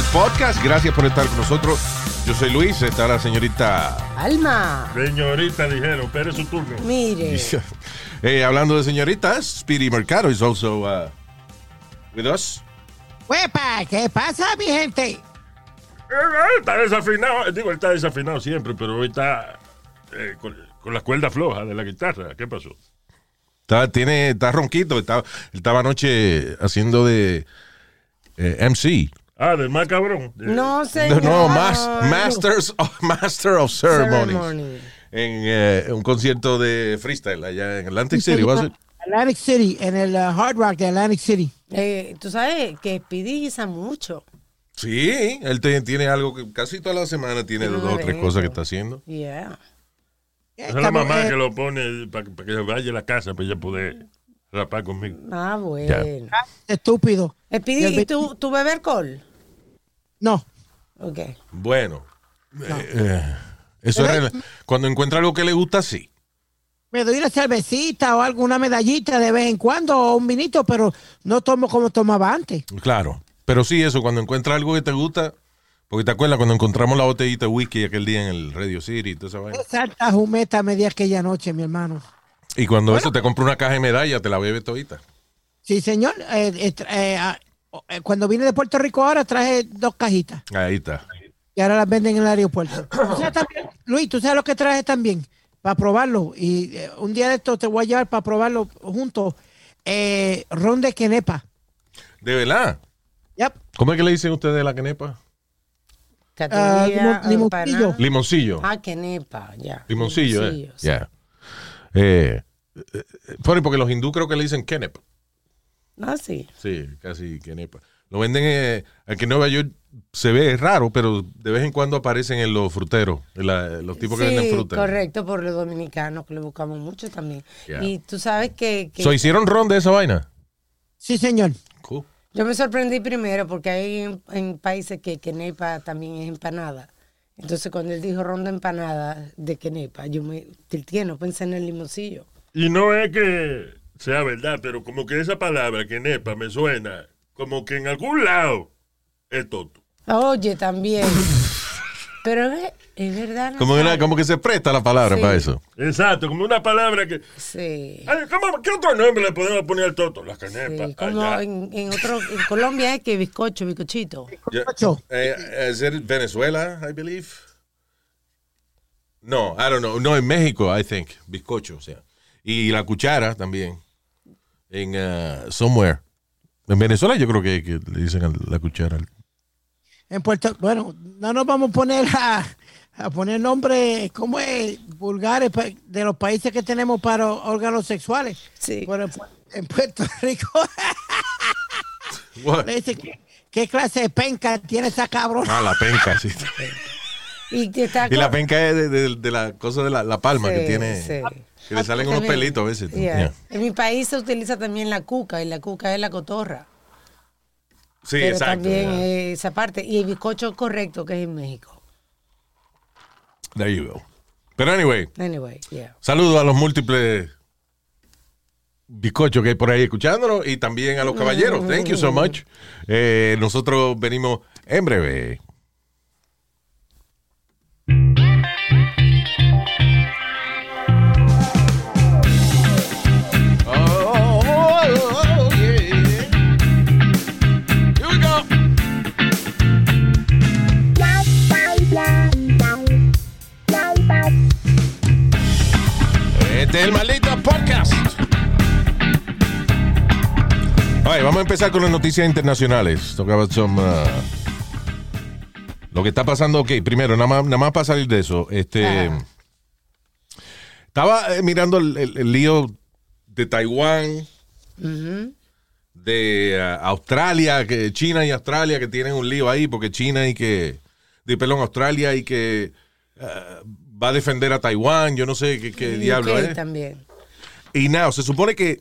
el podcast. Gracias por estar con nosotros. Yo soy Luis, está la señorita. Alma, Señorita, dijeron, espere su turno. mire. Eh, hablando de señoritas, Speedy Mercado is also uh, with us. ¡Huepa! ¿Qué pasa, mi gente? Eh, eh, Está desafinado, digo, él está desafinado siempre, pero hoy está eh, con, con la cuerda floja de la guitarra. ¿Qué pasó? Está, tiene, está ronquito. Está, él estaba anoche haciendo de eh, MC. Ah, del más cabrón. No, No, señor. no, mas- masters of, Master of Ceremonies. Ceremony. En eh, un concierto de freestyle allá en Atlantic City. ¿was it? Atlantic City, en el uh, Hard Rock de Atlantic City. Eh, Tú sabes que Speedy guisa mucho. Sí, él te- tiene algo que casi toda la semana tiene dos o tres cosas que está haciendo. Yeah. Esa es la mamá eh, que lo pone para que se vaya a la casa para ella poder rapar conmigo. Ah, bueno. Estúpido. Speedy, Y el ¿y tú, tú bebes alcohol? No. Ok. Bueno, eh, eh, eso es cuando encuentra algo que le gusta, sí. Me doy una cervecita o alguna medallita de vez en cuando o un vinito, pero no tomo como tomaba antes. Claro. Pero sí, eso, cuando encuentra algo que te gusta, porque te acuerdas cuando encontramos la botellita de whisky aquel día en el Radio City y toda esa vaina. Santa jumeta me di aquella noche, mi hermano. Y cuando eso te compra una caja de medalla, te la bebe todita. Sí, señor. eh, eh, eh, ah, eh, cuando vine de Puerto Rico ahora traje dos cajitas Ahí está. y ahora las venden en el aeropuerto. ¿Tú sabes también- Luis, ¿tú sabes lo que traje también? Para probarlo. Y eh, un día de esto te voy a llevar para probarlo juntos. Eh, ron de quenepa. ¿De verdad? Yep. ¿Cómo es que le dicen ustedes a la quenepa? Categoría, limon- limoncillo. Ah, que nepa, ya. Limoncillo, eh. Sí. Ya. Eh, eh, eh, funny, porque los hindú creo que le dicen kenep. Ah, sí. Sí, casi kenepa. Lo venden eh, aquí en Nueva York. Se ve raro, pero de vez en cuando aparecen en los fruteros, en la- los tipos que sí, venden fruta. correcto, por los dominicanos que le buscamos mucho también. Yeah. Y tú sabes que, que So, ¿Hicieron ron de esa vaina? Sí, señor. Cool. yo me sorprendí primero porque hay en, en países que quenepa también es empanada. Entonces cuando él dijo ronda empanada de quenepa, yo me tilteé, no pensé en el limoncillo. Y no es que sea verdad, pero como que esa palabra, que nepa, me suena como que en algún lado es toto. Oye, también. Pero es, es verdad. Como, Nazario. una- como que se presta la palabra Sí. para eso. Exacto, como una palabra que... Sí. Ay, ¿cómo- ¿Qué otro nombre le podemos poner al toto? La canepa. Sí, como allá. en, en otro, en Colombia es que bizcocho, bizcochito. Yeah. Ocho. Eh, ¿Es it Venezuela, I believe? No, I don't know. No, en México, I think. Bizcocho, o sea. Y la cuchara también. En uh, somewhere. En Venezuela yo creo que, que le dicen a la cuchara. En Puerto bueno, no nos vamos a poner a, a poner nombres, ¿cómo es? Vulgares pa- de los países que tenemos para órganos sexuales. Sí. Pero en, Pu- en Puerto Rico What? le dice, ¿qué, qué clase de penca tiene esa cabrona? Ah, la penca, sí. Y, que está Y la penca es de, de- de la cosa de la, la palma que tiene. sí. Que le salen unos pelitos a veces. Yeah. Yeah. En mi país se utiliza también la cuca y la cuca es la cotorra. Sí, pero exacto. también yeah. esa parte. Y el bizcocho correcto que es en México. There you go. Pero anyway, Anyway, yeah. saludos a los múltiples bizcochos que hay por ahí escuchándonos y también a los caballeros. Thank you so much. Eh, nosotros venimos en breve. A empezar con las noticias internacionales. About some, uh, lo que está pasando. Ok, primero, nada más, nada más para salir de eso. Este, Ajá. estaba eh, mirando el, el- el lío de Taiwán, de uh, Australia, que China y Australia que tienen un lío ahí porque China y que, de perdón, Australia y que va a defender a Taiwán, yo no sé qué, qué diablo es. también. Y nada, se supone que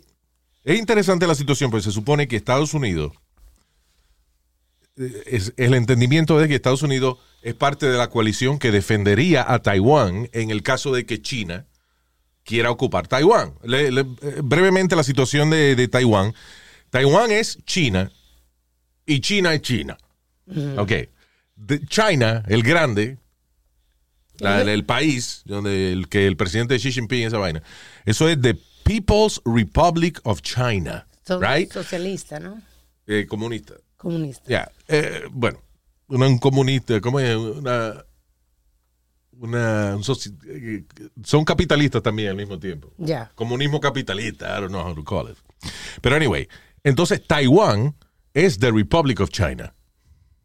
es interesante la situación, porque se supone que Estados Unidos eh, es el entendimiento de que Estados Unidos es parte de la coalición que defendería a Taiwán en el caso de que China quiera ocupar Taiwán. Le- le- eh, brevemente la situación de, de Taiwán. Taiwán es China y China es China. Ok. De China, el grande, la- el, país donde el, que el presidente Xi Jinping esa vaina, eso es the People's Republic of China, So- right? Socialista, ¿no? Eh, comunista. Comunista. Ya, eh, bueno, una, un comunista, ¿cómo es? Una, una, un son capitalistas también al mismo tiempo. Ya. Comunismo capitalista, I don't know how to call it. Pero anyway, entonces Taiwán es the Republic of China,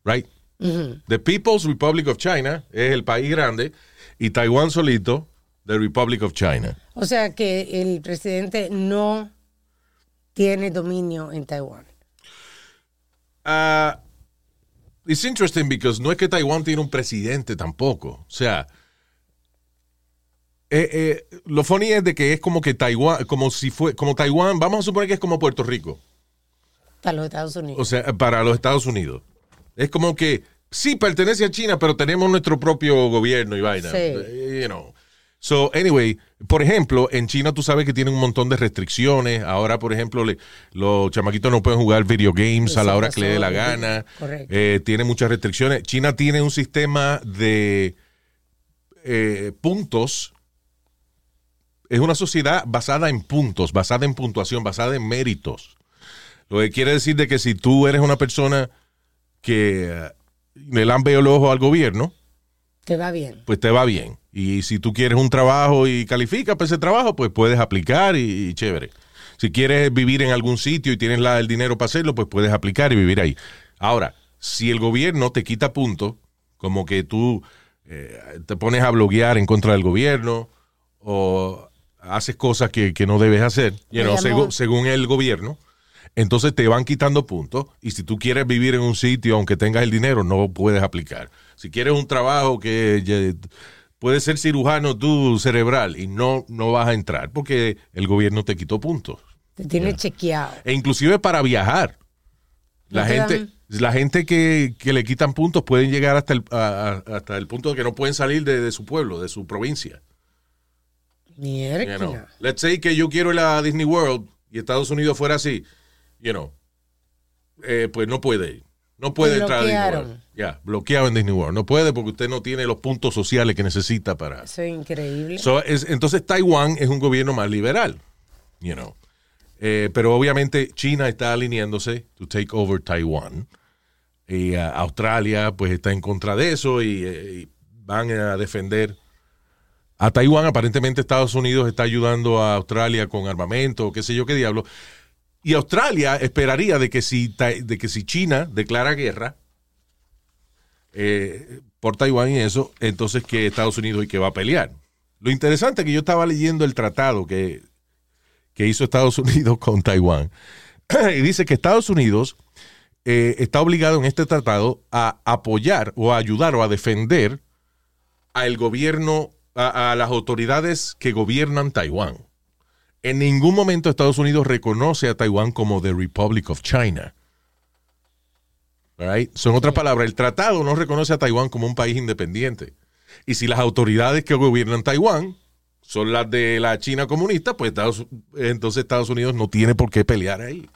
right? The People's Republic of China es el país grande y Taiwán solito, the Republic of China. O sea que el presidente no tiene dominio en Taiwán. Ah, it's interesting because no es que Taiwán tiene un presidente tampoco. O sea, eh, eh, lo funny es de que es como que Taiwán, como si fue, como Taiwán, vamos a suponer que es como Puerto Rico. Para los Estados Unidos. O sea, para los Estados Unidos. Es como que sí pertenece a China, pero tenemos nuestro propio gobierno y vaina. Sí. Eh, You know. So, anyway, por ejemplo, en China tú sabes que tienen un montón de restricciones. Ahora, por ejemplo, le- los chamaquitos no pueden jugar video games a la hora que le dé la gana. correcto. Eh, tiene muchas restricciones. China tiene un sistema de eh, puntos. Es una sociedad basada en puntos, basada en puntuación, basada en méritos. Lo que quiere decir de que si tú eres una persona que eh, le lambe el ojo al gobierno, Te va bien. pues te va bien. Y si tú quieres un trabajo y calificas para ese trabajo, pues puedes aplicar y, y chévere. Si quieres vivir en algún sitio y tienes la- el dinero para hacerlo, pues puedes aplicar y vivir ahí. Ahora, si el gobierno te quita puntos, como que tú eh, te pones a bloguear en contra del gobierno o haces cosas que, que no debes hacer, you know, según el gobierno, entonces te van quitando puntos y si tú quieres vivir en un sitio, aunque tengas el dinero, no puedes aplicar. Si quieres un trabajo que eh, puede ser cirujano tú cerebral y no, no vas a entrar porque el gobierno te quitó puntos. Te tiene chequeado. E inclusive para viajar. La gente, dan- la gente que, que le quitan puntos pueden llegar hasta el, a- a- hasta el punto de que no pueden salir de, de su pueblo, de su provincia. You know. Let's say que yo quiero ir a Disney World y Estados Unidos fuera así, you know, eh, pues no puede ir. No puede entrar a Disney. World. Ya, bloqueado en Disney World. No puede porque usted no tiene los puntos sociales que necesita para... Eso es increíble. So, es- entonces Taiwán es un gobierno más liberal, you know. Eh, pero obviamente China está alineándose to take over Taiwán. Y ah, Australia pues está en contra de eso y, eh, y van a defender a Taiwán. Aparentemente Estados Unidos está ayudando a Australia con armamento, qué sé yo qué diablo. Y Australia esperaría de que si, de que si China declara guerra eh, por Taiwán y eso, entonces que Estados Unidos y que va a pelear. Lo interesante es que yo estaba leyendo el tratado que, que hizo Estados Unidos con Taiwán. y dice que Estados Unidos eh, está obligado en este tratado a apoyar o a ayudar o a defender al gobierno, a, a las autoridades que gobiernan Taiwán. En ningún momento Estados Unidos reconoce a Taiwán como the Republic of China. All right? So, en otras palabras, el tratado no reconoce a Taiwán como un país independiente. Y si las autoridades que gobiernan Taiwán son las de la China comunista, pues Estados- entonces Estados Unidos no tiene por qué pelear ahí.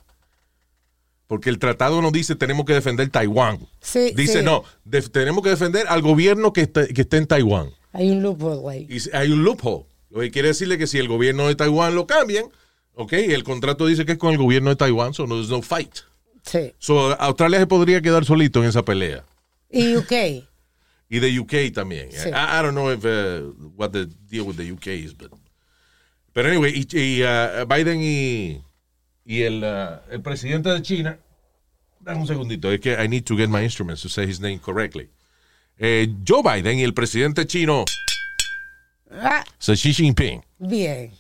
Porque el tratado no dice tenemos que defender Taiwán. Sí, dice sí. no, tenemos que defender al gobierno que esté, que esté en Taiwán. Hay un loophole ahí. Y si- hay un loophole. Lo que quiere decirle que si el gobierno de Taiwán lo cambian, ok, el contrato dice que es con el gobierno de Taiwán, so no there's no fight. Sí. So Australia se podría quedar solito en esa pelea. Y UK. Y de UK también. Sí. I, I don't know if, uh, what the deal with the UK is, but. Pero anyway, y, y, uh, Biden y, y el, uh, el presidente de China. Dame un segundito, es que I need to get my instruments to say his name correctly. Eh, Joe Biden y el presidente chino Ah, Xi Jinping. bien.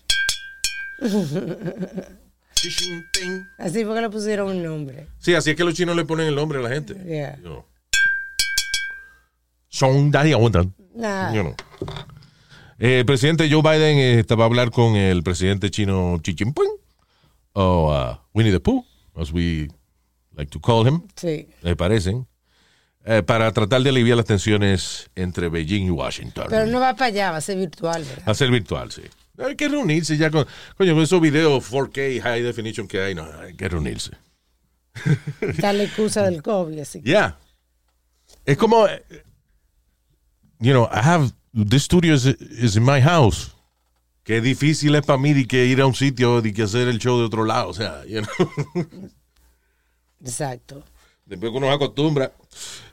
Así fue que le pusieron un nombre. Sí, así es que los chinos le ponen el nombre a la gente. Yeah. You know. Son Daddy Aguantan. Nah. You know. Eh, el presidente Joe Biden eh, estaba a hablar con el presidente chino Xi Jinping, o uh, Winnie the Pooh, as we like to call him, Sí. me parecen, eh, para tratar de aliviar las tensiones entre Beijing y Washington. Pero no va para allá, va a ser virtual, ¿verdad? A ser virtual, sí. Hay que reunirse ya con, coño, con esos videos 4K high definition que hay, no, hay que reunirse. Está la excusa del COVID, así que. Yeah. Es como, eh, you know, I have, this studio is, is in my house. Qué difícil es para mí de que ir a un sitio y que hacer el show de otro lado. O sea, you know. Exacto. Después que uno se acostumbra.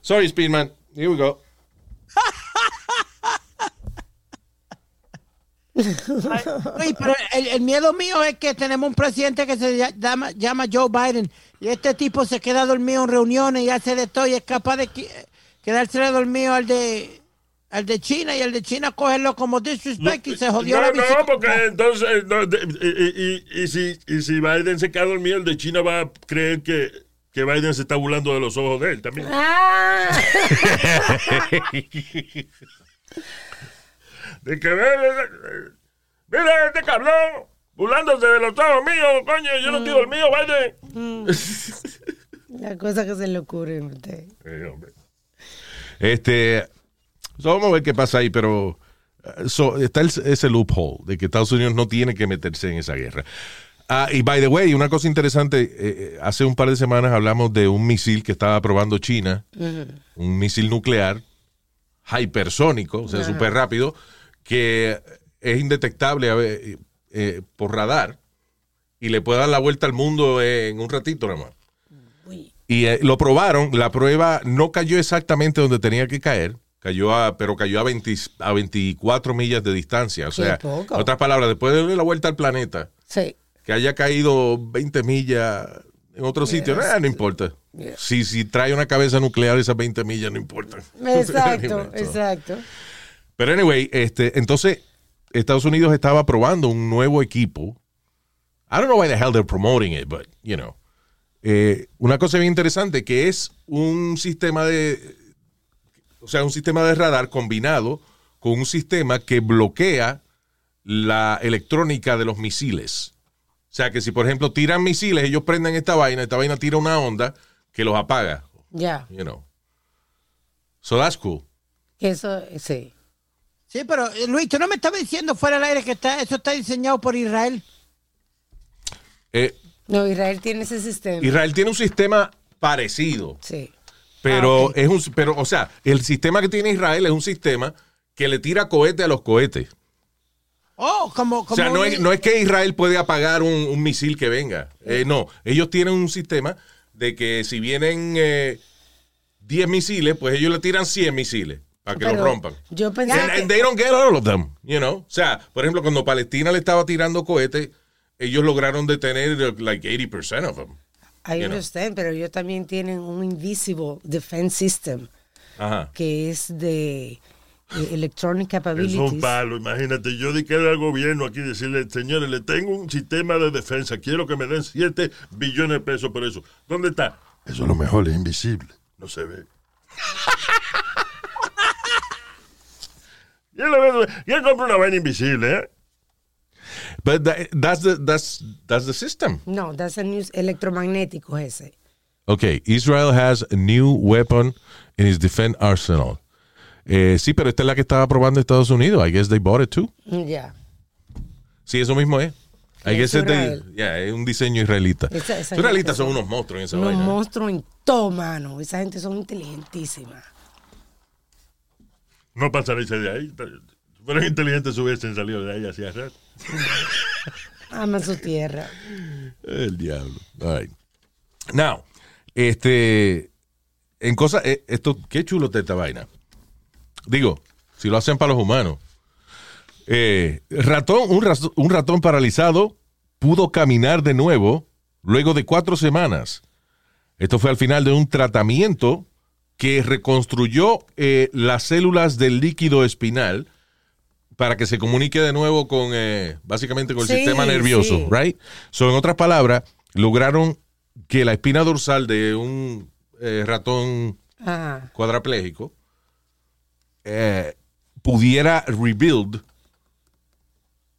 Sorry, Speedman. Here we go. Oye, pero el, el miedo mío es que tenemos un presidente que se llama, llama Joe Biden y este tipo se queda dormido en reuniones y hace de todo y es capaz de quedarse dormido al de al de China y el de China cogerlo como disrespect y se jodió no, la no, visita. porque entonces, no, de- y, y- y si, y si Biden se queda dormido, el de China va a creer que, que Biden se está burlando de los ojos de él también. ¡Ah! De que mira este cabrón, burlándose de los ojos míos, coño, yo no estoy dormido, Biden. La cosa que se le ocurre a usted. Eh, hombre. Este, so vamos a ver qué pasa ahí, pero eh, so, está el- ese loophole de que Estados Unidos no tiene que meterse en esa guerra. Ah, y by the way, una cosa interesante, eh, eh, hace un par de semanas hablamos de un misil que estaba probando China, un misil nuclear hipersónico, o sea, súper rápido, que es indetectable a ver, eh, eh, por radar y le puede dar la vuelta al mundo en un ratito nada más. Y eh, lo probaron, la prueba no cayó exactamente donde tenía que caer, cayó a, pero cayó a, 20 a 24 millas de distancia. O sea, en otras palabras, después de darle la vuelta al planeta, Sí. que haya caído 20 millas en otro sitio, eh, no importa. Si, si trae una cabeza nuclear, esas 20 millas no importan. Exacto, exacto. Pero anyway, este, entonces Estados Unidos estaba probando un nuevo equipo. I don't know why the hell they're promoting it, but you know. Eh, una cosa bien interesante que es un sistema de, o sea, un sistema de radar combinado con un sistema que bloquea la electrónica de los misiles. O sea, que si por ejemplo tiran misiles, ellos prenden esta vaina, esta vaina tira una onda que los apaga, Ya. you know. So that's cool. Que eso, sí. Sí, pero eh, Luis, tú no me estabas diciendo fuera del aire que está, eso está diseñado por Israel. Eh, No, Israel tiene ese sistema. Israel tiene un sistema parecido, Sí. pero Ah, es un, pero, o sea, el sistema que tiene Israel es un sistema que le tira cohete a los cohetes. Oh, como, O como sea, no un- es, no es que Israel puede apagar un, un misil que venga. Eh, no, ellos tienen un sistema de que si vienen eh, 10 misiles, pues ellos le tiran 100 misiles para que Pero los rompan. Yo pensé And, que- and they don't get all of them, you know. O sea, por ejemplo, cuando Palestina le estaba tirando cohetes, ellos lograron detener like 80% of them. I you know. understand, pero ellos también tienen un invisible defense system Ajá. que es de eh, electronic Es un capabilities. palo, imagínate. Yo di que era al gobierno aquí decirle, señores, le tengo un sistema de defensa, quiero que me den 7 billones de pesos por eso. ¿Dónde está? Eso a lo mejor es invisible, no se ve. ¿Quién compra una vaina invisible, eh? But that- that's the that's that's the system. No, that's a news electromagnético ese. Okay, Israel has a new weapon in its defense arsenal. Eh, sí, pero esta es la que estaba probando Estados Unidos. I guess they bought it too. Ya. Sí, eso mismo es. I Es guess es, de- yeah, es un diseño israelita. Esa- esa Los israelitas son- unos monstruos en esa Unos vaina. monstruos en todo, mano. Esa gente son inteligentísimas. No pasaréis de ahí. Si fueran inteligentes, hubiesen salido de ahí hacia rato. Aman su tierra. El diablo. All right. Now, este, en cosas, eh, esto, qué chulo está esta vaina. Digo, si lo hacen para los humanos. Eh, ratón, un ratón paralizado pudo caminar de nuevo luego de cuatro semanas. Esto fue al final de un tratamiento que reconstruyó eh, las células del líquido espinal para que se comunique de nuevo con, eh, básicamente con el Sí, sistema nervioso, sí. right? So, en otras palabras, lograron que la espina dorsal de un eh, ratón Ajá. cuadraplégico pudiera rebuild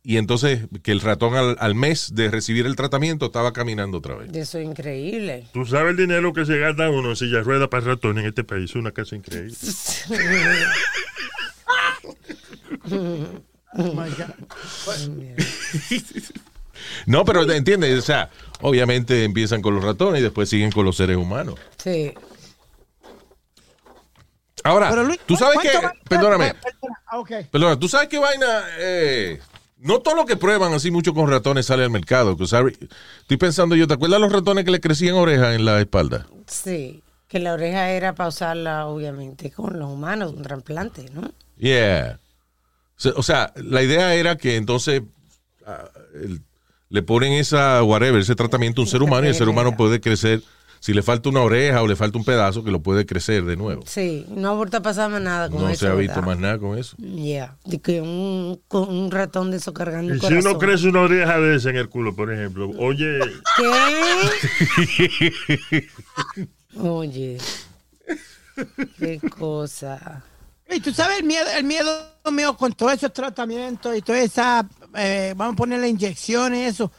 y entonces que el ratón al, al mes de recibir el tratamiento estaba caminando otra vez. Eso es increíble. Tú sabes el dinero que se gasta uno en silla de ruedas para ratones en este país. Es una cosa increíble. Oh my God. No, pero entiendes, o sea, obviamente empiezan con los ratones y después siguen con los seres humanos. Sí. Ahora, Pero Luis, tú sabes que, ¿cuánto va- perdóname, Perdona, ah, ok. perdona, tú sabes qué vaina, eh, no todo lo que prueban así mucho con ratones sale al mercado. Estoy pensando yo, ¿te acuerdas los ratones que le crecían orejas en la espalda? Sí. Que la oreja era para usarla, obviamente, con los humanos, un trasplante, ¿no? Yeah. O sea- la idea era que entonces ah, el- le ponen esa, whatever, ese tratamiento a un ser humano y el ser humano puede crecer. Si le falta una oreja o le falta un pedazo, que lo puede crecer de nuevo. Sí, no ha vuelto a pasar más nada con No eso. se ha visto ¿verdad? más nada con eso. Ya, de que un, con un ratón de eso cargando Y el si corazón. uno crece una oreja de esa en el culo, por ejemplo, oye, ¿Qué? Oye. Qué cosa. Y tú sabes el miedo, el miedo mío con todos esos tratamientos y todas esas, eh, vamos a ponerle inyecciones y eso.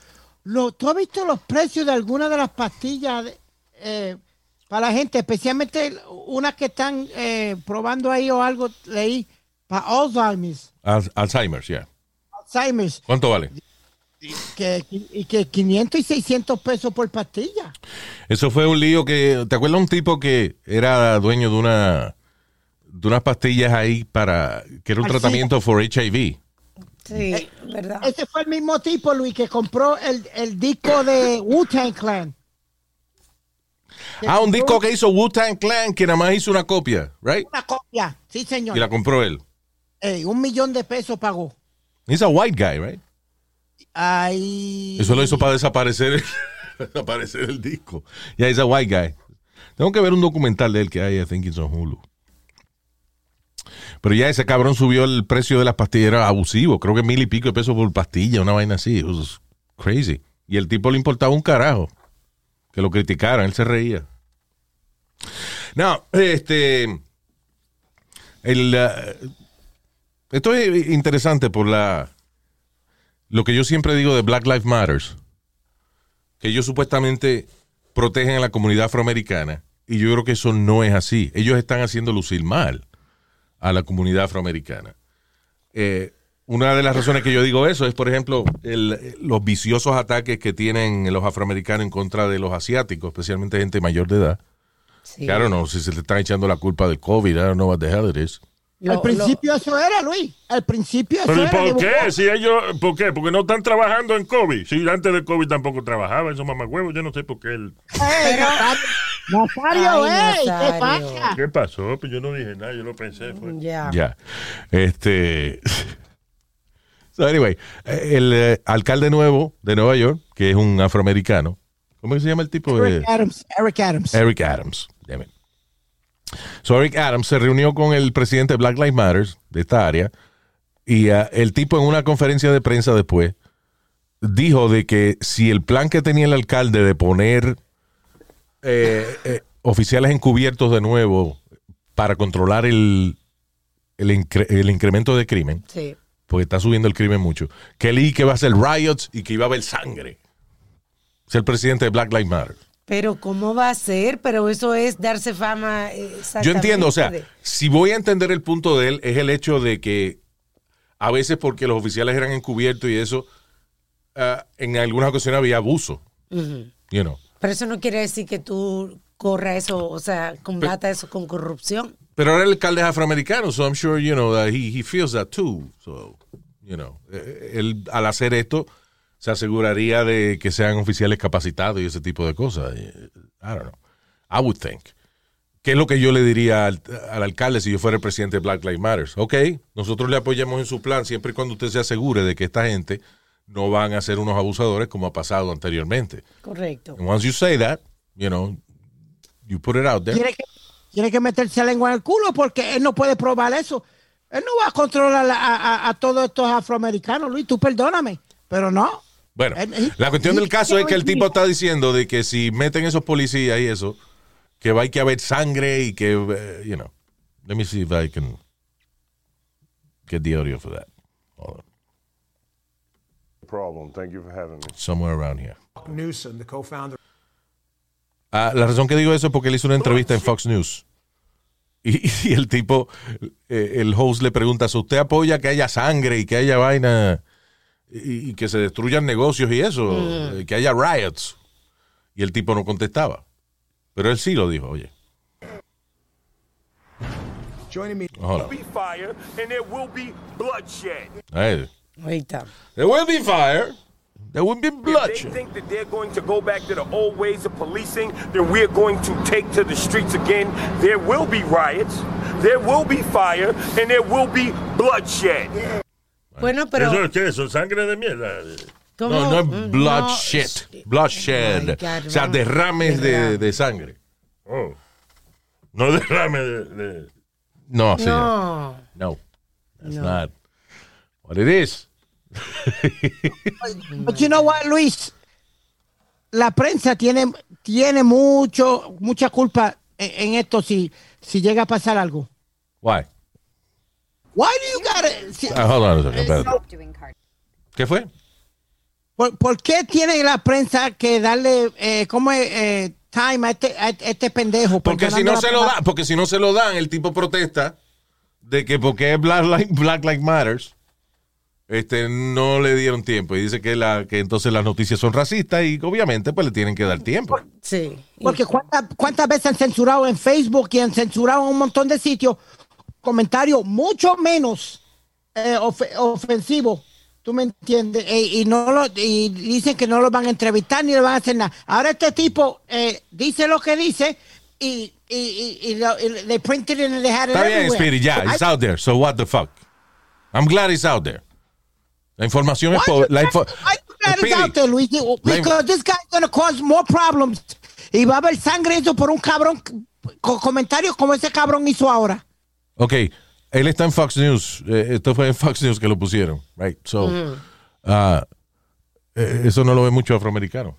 Lo, ¿Tú has visto los precios de algunas de las pastillas de- eh, para la gente, especialmente unas que están eh, probando ahí o algo, leí, para Alzheimer's, Al- Alzheimer's, ya. Alzheimer's, ¿Cuánto vale? que, y que 500 y 600 pesos por pastilla. Eso fue un lío que. ¿Te acuerdas un tipo que era dueño de una de unas pastillas ahí para que era un tratamiento for HIV? Sí, ¿verdad? Ese fue el mismo tipo, Luis, que compró el, el disco de Wu-Tang Clan. Ah, un disco que hizo Wu-Tang Clan que nada más hizo una copia, right? Una copia, sí, señor. Y la compró él. Ey, un millón de pesos pagó. He's a white guy, right? Ay. Eso lo hizo para desaparecer, desaparecer el disco. Yeah, he's a white guy. Tengo que ver un documental de él que hay, I think it's on Hulu. Pero ya ese cabrón subió el precio de las pastillas, era abusivo. Creo que mil y pico de pesos por pastilla, una vaina así. It was crazy. Y el tipo le importaba un carajo. Que lo criticaran, él se reía. No, este. El, esto es interesante por la. Lo que yo siempre digo de Black Lives Matters. Que ellos supuestamente protegen a la comunidad afroamericana. Y yo creo que eso no es así. Ellos están haciendo lucir mal a la comunidad afroamericana. Eh, una de las razones que yo digo eso es, por ejemplo, el- los viciosos ataques que tienen los afroamericanos en contra de los asiáticos, especialmente gente mayor de edad. Sí. Claro, no, si se le están echando la culpa del COVID, I don't know what the hell it is. Lo- Al principio eso era, Luis. Al principio eso ¿pero era. por de- qué? Si ellos, ¿por qué? Porque no están trabajando en COVID. Si antes de COVID tampoco trabajaban esos mamagüevos, yo no sé por qué. El... Ey, Nazario, Nazario, Ay, ey, ¿qué pasa? ¿Qué pasó? Pues yo no dije nada, yo lo pensé. Fue. ya. Ya. Este. So, anyway, el eh, alcalde nuevo de Nueva York, que es un afroamericano. ¿Cómo se llama el tipo? Eric Eh, Adams. Eric Adams. Eric Adams. Damn it. So Eric Adams se reunió con el presidente de Black Lives Matter de esta área y ah, el tipo en una conferencia de prensa después dijo de que si el plan que tenía el alcalde de poner eh, eh, oficiales encubiertos de nuevo para controlar el, el, incre- el incremento de crimen, Sí. Porque está subiendo el crimen mucho, que y que va a ser riots y que iba a haber sangre. Es el presidente de Black Lives Matter. Pero ¿cómo va a ser? Pero eso es darse fama. eh, Yo entiendo, o sea, si voy a entender el punto de él, es el hecho de que a veces porque los oficiales eran encubiertos y eso, ah, en algunas ocasiones había abuso. You know. Pero eso no quiere decir que tú corra eso, o sea, combata eso con corrupción. Pero ahora el alcalde es afroamericano, so I'm sure, you know, that he, he feels that too. So, you know, eh, él al hacer esto se aseguraría de que sean oficiales capacitados y ese tipo de cosas. Eh, I don't know. I would think. ¿Qué es lo que yo le diría al, al alcalde si yo fuera el presidente de Black Lives Matter? Ok, nosotros le apoyamos en su plan siempre y cuando usted se asegure de que esta gente no van a ser unos abusadores como ha pasado anteriormente. Correcto. And once you say that, you know, you put it out there. Tiene que, tiene que meterse la lengua en el culo porque él no puede probar eso. Él no va a controlar a, a- a todos estos afroamericanos, Luis, tú perdóname, pero no. Bueno, Él- él- la cuestión del caso es que el tipo está diciendo de que si meten esos policías y eso, que va a que haber sangre y que, eh, you know. Let me see if I can get the audio for that. Hold on. problem. Thank you for having me. Somewhere around here. Newsom, the co-founder. Ah, la razón que digo eso es porque él hizo una entrevista en Fox News. Y, y el tipo, eh, el host le pregunta, ¿si usted apoya que haya sangre y que haya vaina y, y que se destruyan negocios y eso, eh, que haya riots? Y el tipo no contestaba. Pero él sí lo dijo, oye. Joining me. Hold on. be fire and there will be bloodshed. Ahí. There will be fire. There will be If they think that they're going to go back to the old ways of policing, then we're going to take to the streets again. There will be riots, there will be fire, and there will be bloodshed. Bueno, pero. ¿Eso es qué? ¿Eso sangre de mierda? ¿cómo? No, no es bloodshed. no. Bloodshed. Oh God, o sea, derrames de, de sangre. Oh. No derrame de... de- No, señor. No. No. That's No. not what it is. But you know what, Luis? La prensa tiene, tiene mucho, mucha culpa en, en esto si, si llega a pasar algo. Why? Why do you gotta- si- Ah, hold on a second. ¿Qué fue? ¿por, por qué tiene la prensa que darle eh, ¿cómo es, eh, time a este, a este pendejo? Porque si no se lo dan, porque si no se lo dan, el tipo protesta de que porque es Black Lives Black Lives Matters, este, no le dieron tiempo y dice que la que entonces las noticias son racistas y obviamente pues le tienen que dar tiempo. Sí. Porque cuántas, cuántas veces han censurado en Facebook y han censurado en un montón de sitios comentarios mucho menos eh, ofe- ofensivos. ¿Tú me entiendes? Eh, y no lo, y dicen que no lo van a entrevistar ni le van a hacer nada. Ahora este tipo eh, dice lo que dice y, y, y, y lo- they printed it and they had it Está bien. Spirit, ya, I- it's out there. So what the fuck? I'm glad it's out there. La información es Why po- you la info- there, Luis? Because this guy's gonna cause more problems. Y va a haber sangre eso por un cabrón con comentarios como ese cabrón hizo ahora. Ok, él está en Fox News. Eh, esto fue en Fox News que lo pusieron, right? So, eh, eso no lo ve mucho afroamericano.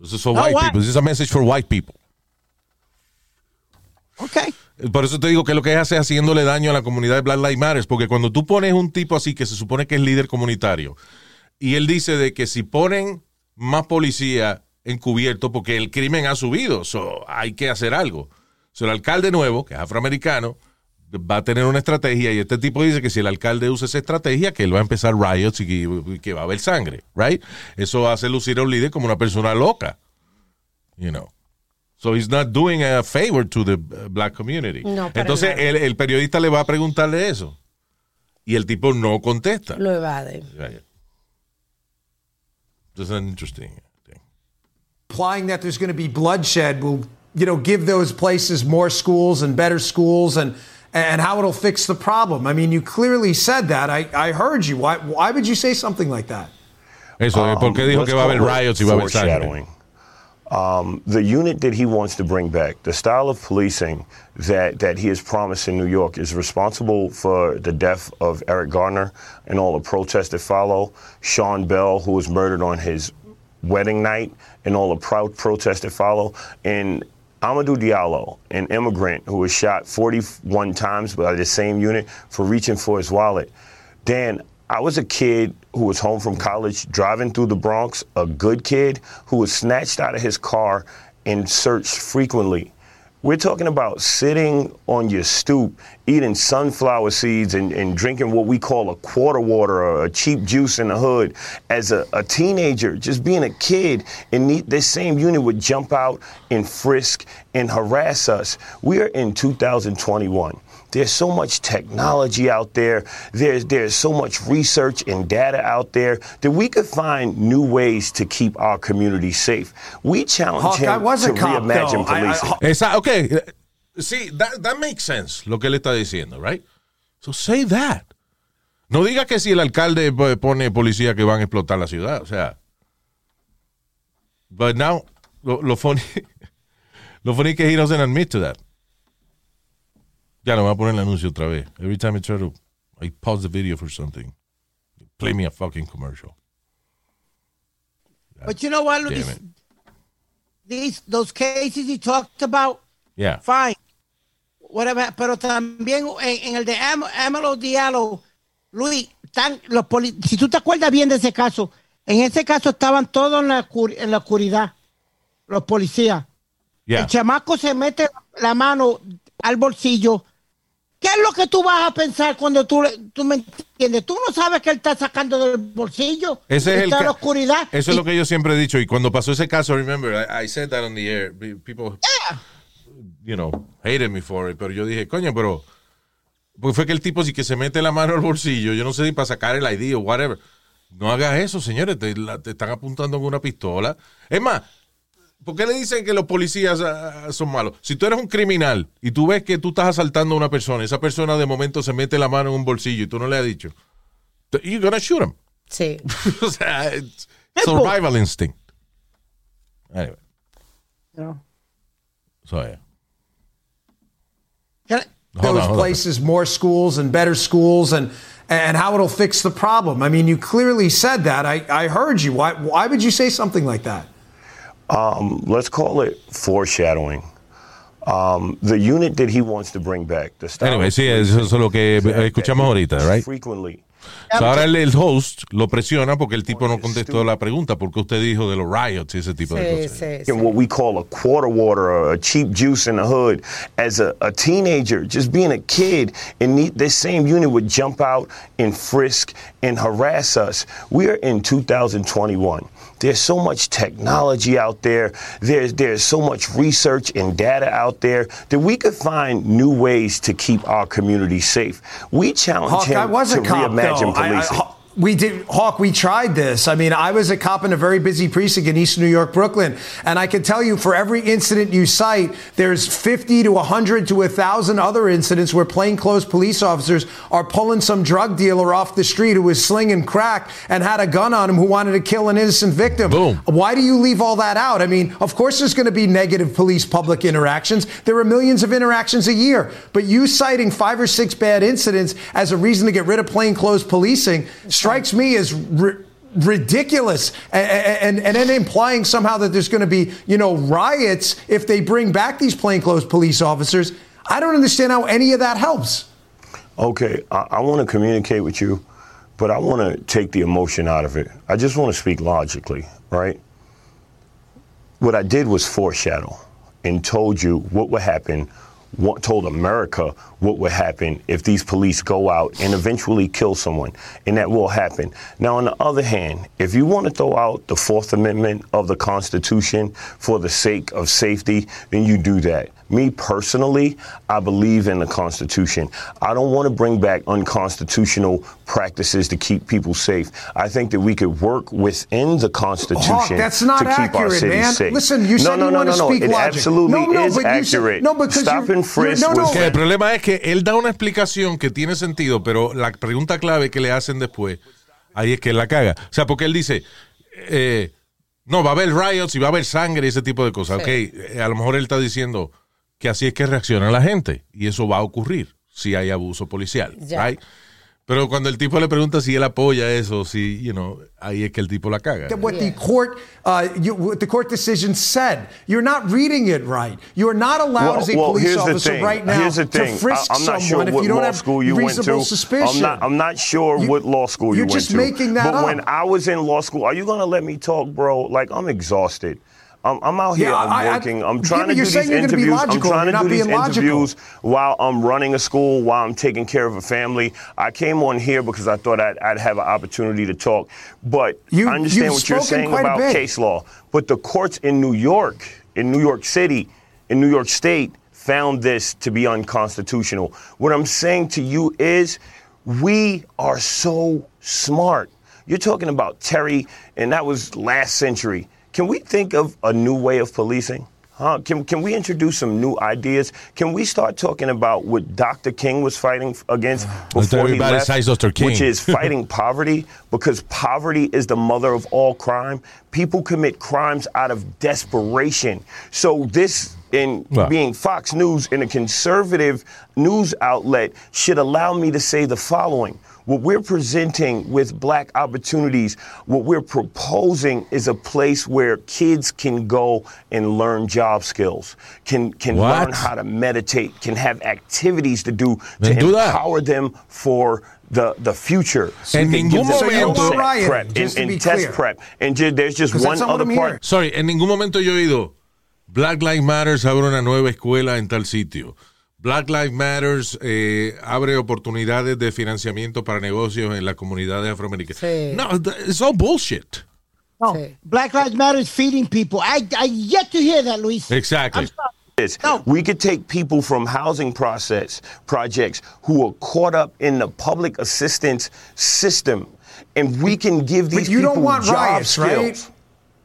This is for Oh, white people. This is a message for white people. Okay. Por eso te digo que lo que hace es haciéndole daño a la comunidad de Black Lives Matter, porque cuando tú pones un tipo así que se supone que es líder comunitario, y él dice de que si ponen más policía encubierto, porque el crimen ha subido, so, hay que hacer algo. So, el alcalde nuevo, que es afroamericano, va a tener una estrategia, y este tipo dice que si el alcalde usa esa estrategia, que él va a empezar riots y que, y que va a haber sangre, right? Eso hace lucir a un líder como una persona loca, you know. So he's not doing a favor to the uh, black community. No, para Entonces nada. el, el periodista le va a preguntarle eso. Y el tipo no contesta. Lo evade. This is an interesting thing. implying that there's going to be bloodshed will you know give those places more schools and better schools and and how it'll fix the problem i mean you clearly said that i, I heard you why, why would you say something like that Eso, Um, ¿por qué dijo let's que va a haber riots y va a haber sangre? foreshadowing. Um, the unit that he wants to bring back, the style of policing that, that he has promised in New York, is responsible for the death of Eric Garner and all the protests that follow. Sean Bell, who was murdered on his wedding night, and all the proud protests that follow. And Amadou Diallo, an immigrant who was shot 41 times by the same unit for reaching for his wallet. Dan, I was a kid who was home from college driving through the Bronx, a good kid who was snatched out of his car and searched frequently. We're talking about sitting on your stoop, eating sunflower seeds and, and drinking what we call a quarter water or a cheap juice in the hood. As a, a teenager, just being a kid, and this same unit would jump out and frisk and harass us. We are in 2021. There's so much technology out there. There's there's so much research and data out there that we could find new ways to keep our community safe. We challenge Hawk, him I was to a cop, reimagine though. I- I- policing. Esa, ok, eh, sí, that, that makes sense lo que él está diciendo, right? So say that. No diga que si el alcalde pone policía que van a explotar la ciudad, o sea. But now, lo, lo funny, lo funny que he doesn't admit to that. Ya lo voy a poner el anuncio otra vez. Every time I try to, I pause the video for something. Play me a fucking commercial. But you know what, Luis? These, those cases he talked about, Yeah. fine. Whatever. Pero también en, en el de Am Amelo Diallo, Luis, están los poli- si tú te acuerdas bien de ese caso, en ese caso estaban todos en la, en la oscuridad, los policías. Yeah. El chamaco se mete la mano al bolsillo. ¿Qué es lo que tú vas a pensar cuando tú, tú me entiendes? Tú no sabes que él está sacando del bolsillo. Ese es el está la oscuridad. Eso es lo que yo siempre he dicho. Y cuando pasó ese caso, remember, I, I said that on the air. Pe- People, you know, hated me for it. Pero yo dije, coño, pero. Porque fue que el tipo sí que se mete la mano al bolsillo, yo no sé si para sacar el ID o whatever. No hagas eso, señores. Te, la- te están apuntando con una pistola. Es más, ¿por qué le dicen que los policías ah, son malos? Si tú eres un criminal y tú ves que tú estás asaltando a una persona, esa persona de momento se mete la mano en un bolsillo y tú no le has dicho, you're gonna shoot him. Sí. o sea, it's survival instinct. Anyway, No. so yeah. Can Hold on, those hold on. places more schools and better schools and and how it'll fix the problem. I mean, you clearly said that. I, I heard you. Why why would you say something like that? Um, let's call it foreshadowing. Um, the unit that he wants to bring back, the style Anyway, of sí, eso es lo que that- that escuchamos ahorita, right? Frequently. So ahora el, el host lo presiona porque el tipo no contestó la pregunta porque usted dijo de los riots y ese tipo de Sí, cosas. sí, sí. what we call a quarter water or a cheap juice in the hood as a, a teenager, just being a kid, and the, this same unit would jump out and frisk and harass us. We are in 2021. There's so much technology out there. There's there's so much research and data out there that we could find new ways to keep our community safe. We challenge Hawk, him I was to a cop, reimagine though. I- I- policing. Haw- we did, Hawk. We tried this. I mean, I was a cop in a very busy precinct in East New York, Brooklyn, and I can tell you, for every incident you cite, there's 50 to 100 to 1,000 other incidents where plainclothes police officers are pulling some drug dealer off the street who was slinging crack and had a gun on him who wanted to kill an innocent victim. Boom. Why do you leave all that out? I mean, of course, there's going to be negative police public interactions. There are millions of interactions a year. But you citing five or six bad incidents as a reason to get rid of plainclothes policing strikes me as ri- ridiculous. And, and, and then implying somehow that there's going to be, you know, riots if they bring back these plainclothes police officers. I don't understand how any of that helps. Okay, I, I want to communicate with you, but I want to take the emotion out of it. I just want to speak logically, right? What I did was foreshadow and told you what would happen, what, told America what would happen if these police go out and eventually kill someone, and that will happen. Now, on the other hand, if you want to throw out the Fourth Amendment of the Constitution for the sake of safety, then you do that. Me personally, I believe in the Constitution. I don't want to bring back unconstitutional practices to keep people safe. I think that we could work within the Constitution Hawk, that's not to keep our accurate, cities man. safe. Listen, you no, said no, you no, want no, to no. speak It logic. absolutely no, no, is you said- accurate. no, because Stop you're- and frisk no, was no. Que el problema es que él da una explicación que tiene sentido, pero la pregunta clave que le hacen después, ahí es que él la caga. O sea, porque él dice, eh, no, va a haber riots y va a haber sangre y ese tipo de cosas. Ok, eh, a lo mejor él está diciendo que así es que reacciona la gente y eso va a ocurrir si hay abuso policial. Right? Pero cuando el tipo le pregunta si él apoya eso, si, you know, ahí es que el tipo la caga. What the court, uh, you, what the court decision said. You're not reading it right. You are not allowed Well, as a well, police officer thing. right now Here's the to thing. frisk I, am not someone sure if what you don't law have school you went reasonable to. suspicion. I'm not. I'm not sure You- what law school you you're went just to. making that but up. when I was in law school, are you going to let me talk, bro? Like I'm exhausted. I'm, I'm out here. Yeah, I'm I- I- working. I'm trying but to do these saying you're gonna be interviews. I'm trying to do these logical. interviews while I'm running a school, while I'm taking care of a family. I came on here because I thought I'd, I'd have an opportunity to talk. But You- I understand what you're saying about case law. But the courts in New York, in New York City, in New York State, found this to be unconstitutional. What I'm saying to you is we are so smart. You're talking about Terry, and that was last century. Can we think of a new way of policing? Huh? Can, can we introduce some new ideas? Can we start talking about what Dr. King was fighting against before he left, cites Dr. King. which is fighting poverty because poverty is the mother of all crime. People commit crimes out of desperation. So this in Wow. being Fox News and a conservative news outlet should allow me to say the following. What we're presenting with black opportunities, what we're proposing is a place where kids can go and learn job skills, can can What? learn how to meditate, can have activities to do to Then do that. empower them for the the future. En We can ningún momento- So you don't skill want set rioting, prep just to and, and test clear. prep. And ju- there's just one that's not what other part. hearing. Sorry, en ningún momento yo he oído Black Lives Matters abre una nueva escuela en tal sitio. Black Lives Matters eh, abre oportunidades de financiamiento para negocios en las comunidades afroamericanas. Sí. No, it's all bullshit. No, Sí. Black Lives Matter is feeding people. I I yet to hear that, Luis. Exactly. I'm sorry. is No. we could take people from housing process projects who are caught up in the public assistance system and we can give these But you don't people want job riots, skills. right?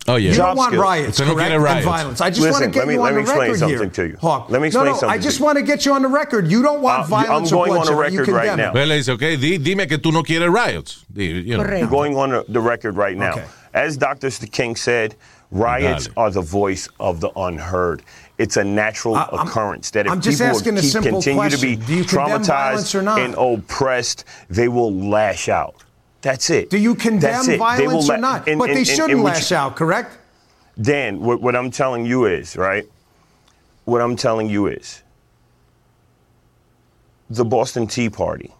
Oh, yeah. You Job don't want skills. riots, Usted no correct? quiere And violence. I just Listen, want to get let me- you let on me the explain record something here. to you. Hawk. Let me no, explain no, I something just to want to get you on the record. You don't want Uh, violence I'm or going on the record right now. it. Well, le dice, ok, dime que tú no quieres riots. Di- you know. Correcto. going on the- the record right now. Okay. As Dr. King said, riots Dale. are the voice of the unheard. It's a natural I- occurrence that if I'm just people asking a keep, simple continue to be question. Do you condemn violence traumatized or not? and oppressed, they will lash out. That's it. Do you condemn it. They will violence or not? and- but and- they shouldn't and lash you- out, correct? Dan, what, what I'm telling you is, right? What I'm telling you is the Boston Tea Party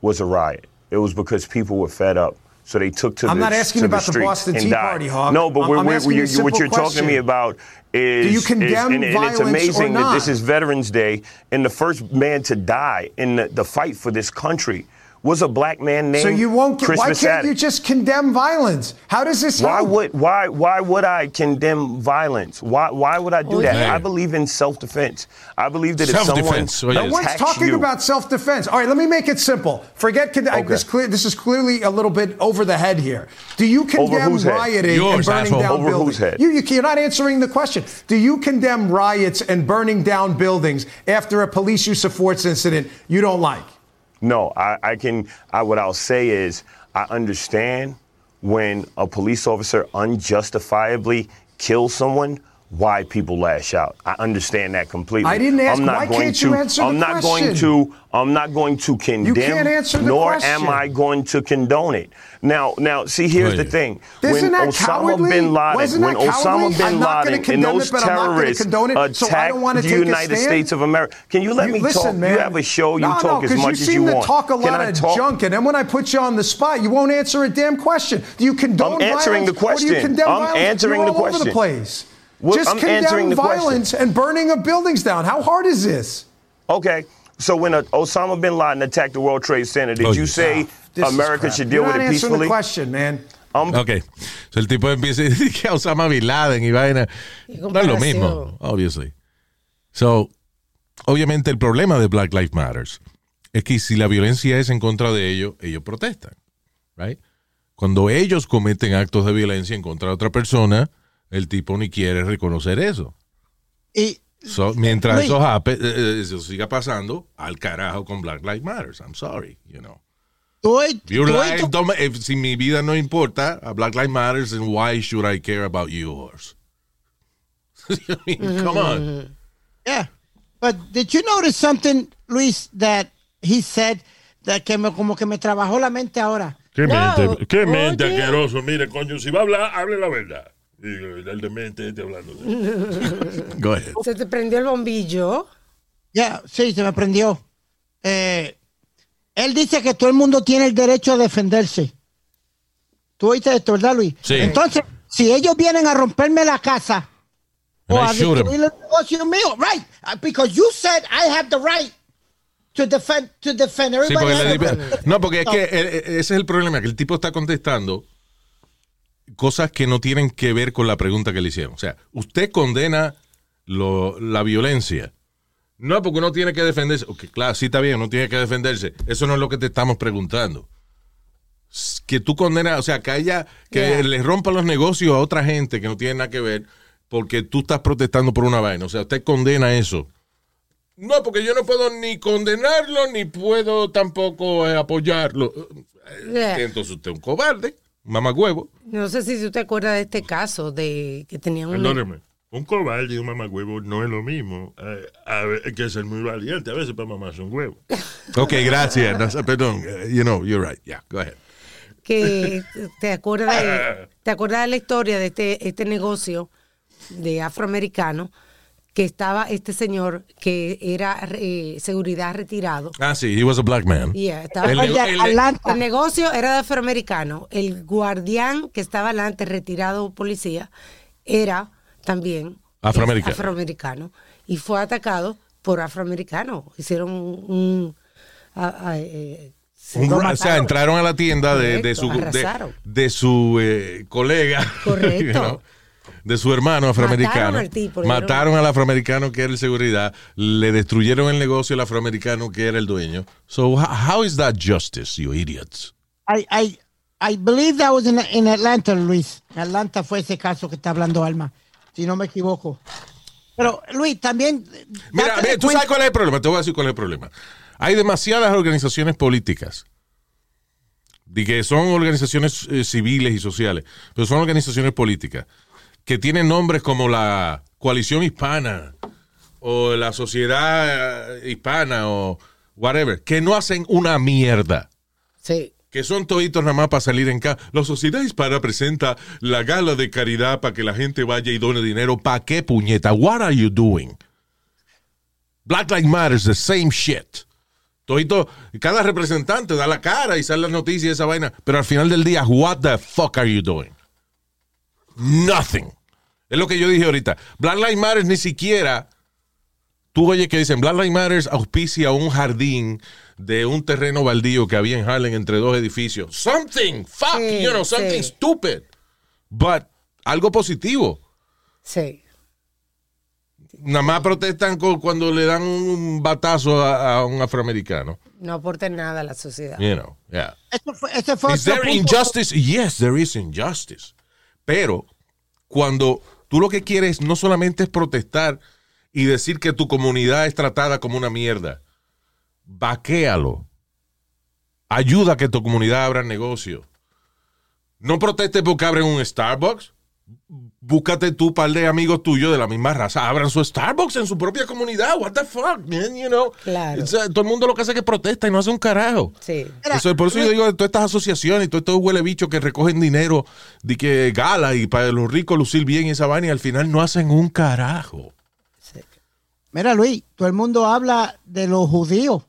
was a riot. It was because people were fed up. So they took to I'm the not asking about the streets Boston and Tea died. Party, Hawk. No, but I'm- we're, I'm we're, asking you what you're talking to me about is Do you condemn is- and, and it's amazing that this is Veterans Day and the first man to die in the, the fight for this country was a black man named So you won't. Get, Chris why can't you just condemn violence? How does this Why help? would why why would I condemn violence? Why why would I do Oh, that? yeah. I believe in self-defense. I believe that if Self-defense, someone No one's talking you, about self-defense. All right, let me make it simple. Forget con- I- this. Clear, this is clearly a little bit over the head here. Do you condemn whose head? rioting Yours, and burning asshole. down Over whose buildings? head? You, you, you're not answering the question. Do you condemn riots and burning down buildings after a police use of force incident you don't like? No, I, I can. I, what I'll say is, I understand when a police officer unjustifiably kills someone, why people lash out. I understand that completely. I didn't ask- I'm not why going can't to. you answer I'm the not going to. I'm not going to condemn. You can't answer the nor question. am I going to condone it. Now, now, see, here's the thing. Isn't when that Osama cowardly? bin Laden, Wasn't when that Osama cowardly? bin I'm not gonna Laden and condemn it, those I'm not gonna terrorists it, attacked don't wanna the United? States of America, can you let You- me listen, talk? man. You have a show. You no, talk no, as 'cause much you as seem you to talk a lot I of talk? junk, and then when I put you on the spot, you won't answer a damn question. Do you condone I'm answering violence, the Or do you question. condemn I'm violence? answering You're the all over the place. Well, Just I'm condemn answering the question. violence and burning of buildings down. How hard is this? Okay. So when uh, Osama bin Laden attacked the World Trade Center, did Oh, you say This is America should deal You're with it answering the peacefully? question, man. Um, Ok. So, el tipo empieza a decir que a Osama Bin Laden y vaina. Y No es lo mismo, obviously. So, obviamente el problema de Black Lives Matters es que si la violencia es en contra de ellos, ellos protestan. Right? Cuando ellos cometen actos de violencia en contra de otra persona, el tipo ni quiere reconocer eso. Y So, mientras Luis. eso, hape- eh, eh, eso siga pasando, al carajo con Black Lives Matters. I'm sorry, you know. tú, oí- Your tú life don't if- si mi vida no importa, a Black Lives Matters, then why should I care about yours? I mean, come on. Yeah. But did you notice something, Luis, that he said that que me, como que me trabajó la mente ahora? ¿Qué No, mente? ¿Qué mente asqueroso? Mire, coño, si va a hablar, hable la verdad. Y el demente hablando. de- Go ahead. Se te prendió el bombillo. Ya, sí, se me prendió. Eh, él dice que todo el mundo tiene el derecho a defenderse. ¿Tú oíste esto, verdad, Luis? Sí. Entonces, si ellos vienen a romperme la casa And o I a 'em. destruir el negocio mío, right? Uh, Because you said I have the right to defend, to defend Sí, porque le no, porque es que eh, eh, ese es el problema, que el tipo está contestando cosas que no tienen que ver con la pregunta que le hicieron. O sea, usted condena lo- la violencia. No, porque uno tiene que defenderse. Claro, sí está bien, uno tiene que defenderse. Eso no es lo que te estamos preguntando. Que tú condenas, o sea, que haya, que Yeah. le rompan los negocios a otra gente que no tiene nada que ver porque tú estás protestando por una vaina. O sea, usted condena eso. No, porque yo no puedo ni condenarlo, ni puedo tampoco eh, apoyarlo. Yeah. Entonces usted es un cobarde, mamagüevo. No sé si tú te acuerdas de este caso de que tenían un... Perdóneme. Un cobarde y un mamagüevo no es lo mismo eh, a que ser muy valiente. A veces para mamarse un huevo. Ok, gracias. No, perdón. eh, You know, you're right. Yeah, go ahead. que te acuerdas de, te acuerdas de la historia de este, este negocio de afroamericano que estaba este señor que era eh, seguridad retirado. Ah, sí, he was a black man. Yeah, estaba- El- el- negocio era de afroamericano. El guardián que estaba adelante, retirado policía, era también Afroamericano. afroamericano. Y fue atacado por afroamericanos. Hicieron un... a- a- eh, Un o sea, entraron a la tienda de, su, de, de su eh, colega, Correcto. you know, de su hermano afroamericano. Mataron al tipo, Mataron al afroamericano que era el seguridad, le destruyeron el negocio al afroamericano que era el dueño. So, how, how is that justice, you idiots? I, I, I believe that was in, in Atlanta, Luis. Atlanta fue ese caso que está hablando Alma, si no me equivoco. Pero, Luis, también... Mira, tú cuenta- sabes cuál es el problema. Te voy a decir cuál es el problema. Hay demasiadas organizaciones políticas de que son organizaciones eh, civiles y sociales, pero son organizaciones políticas que tienen nombres como la Coalición Hispana o la Sociedad eh, Hispana o whatever, que no hacen una mierda. Sí. Que son toditos nada más para salir en casa. La Sociedad Hispana presenta la gala de caridad para que la gente vaya y done dinero. ¿Para qué, puñeta? What are you doing? Black Lives Matter, the same shit. Todito, cada representante da la cara y sale la noticia y esa vaina. Pero al final del día, what the fuck are you doing? Nothing. Es lo que yo dije ahorita. Black Lives Matter ni siquiera. Tú oyes que dicen Black Lives Matter auspicia un jardín de un terreno baldío que había en Harlem entre dos edificios. Something, fuck, Sí, you know, something sí. stupid. But algo positivo. Sí. Nada más protestan cu- cuando le dan un batazo a, a un afroamericano. No aporta nada a la sociedad. You know, yeah. Ese fue, Is there punto. injustice? Yes, there is injustice. Pero cuando tú lo que quieres no solamente es protestar y decir que tu comunidad es tratada como una mierda, vaquéalo. Ayuda a que tu comunidad abra negocio. No protestes porque abren un Starbucks. Búscate tú par de amigos tuyos de la misma raza, abran su Starbucks en su propia comunidad. What the fuck, man, you know? Claro. Uh, todo el mundo lo que hace es que protesta y no hace un carajo. Sí. Eso, por eso yo digo, todas estas asociaciones y todos estos huele bichos que recogen dinero de que gala y para los ricos lucir bien y esa vaina y al final no hacen un carajo. Mira, Luis, todo el mundo habla de los judíos,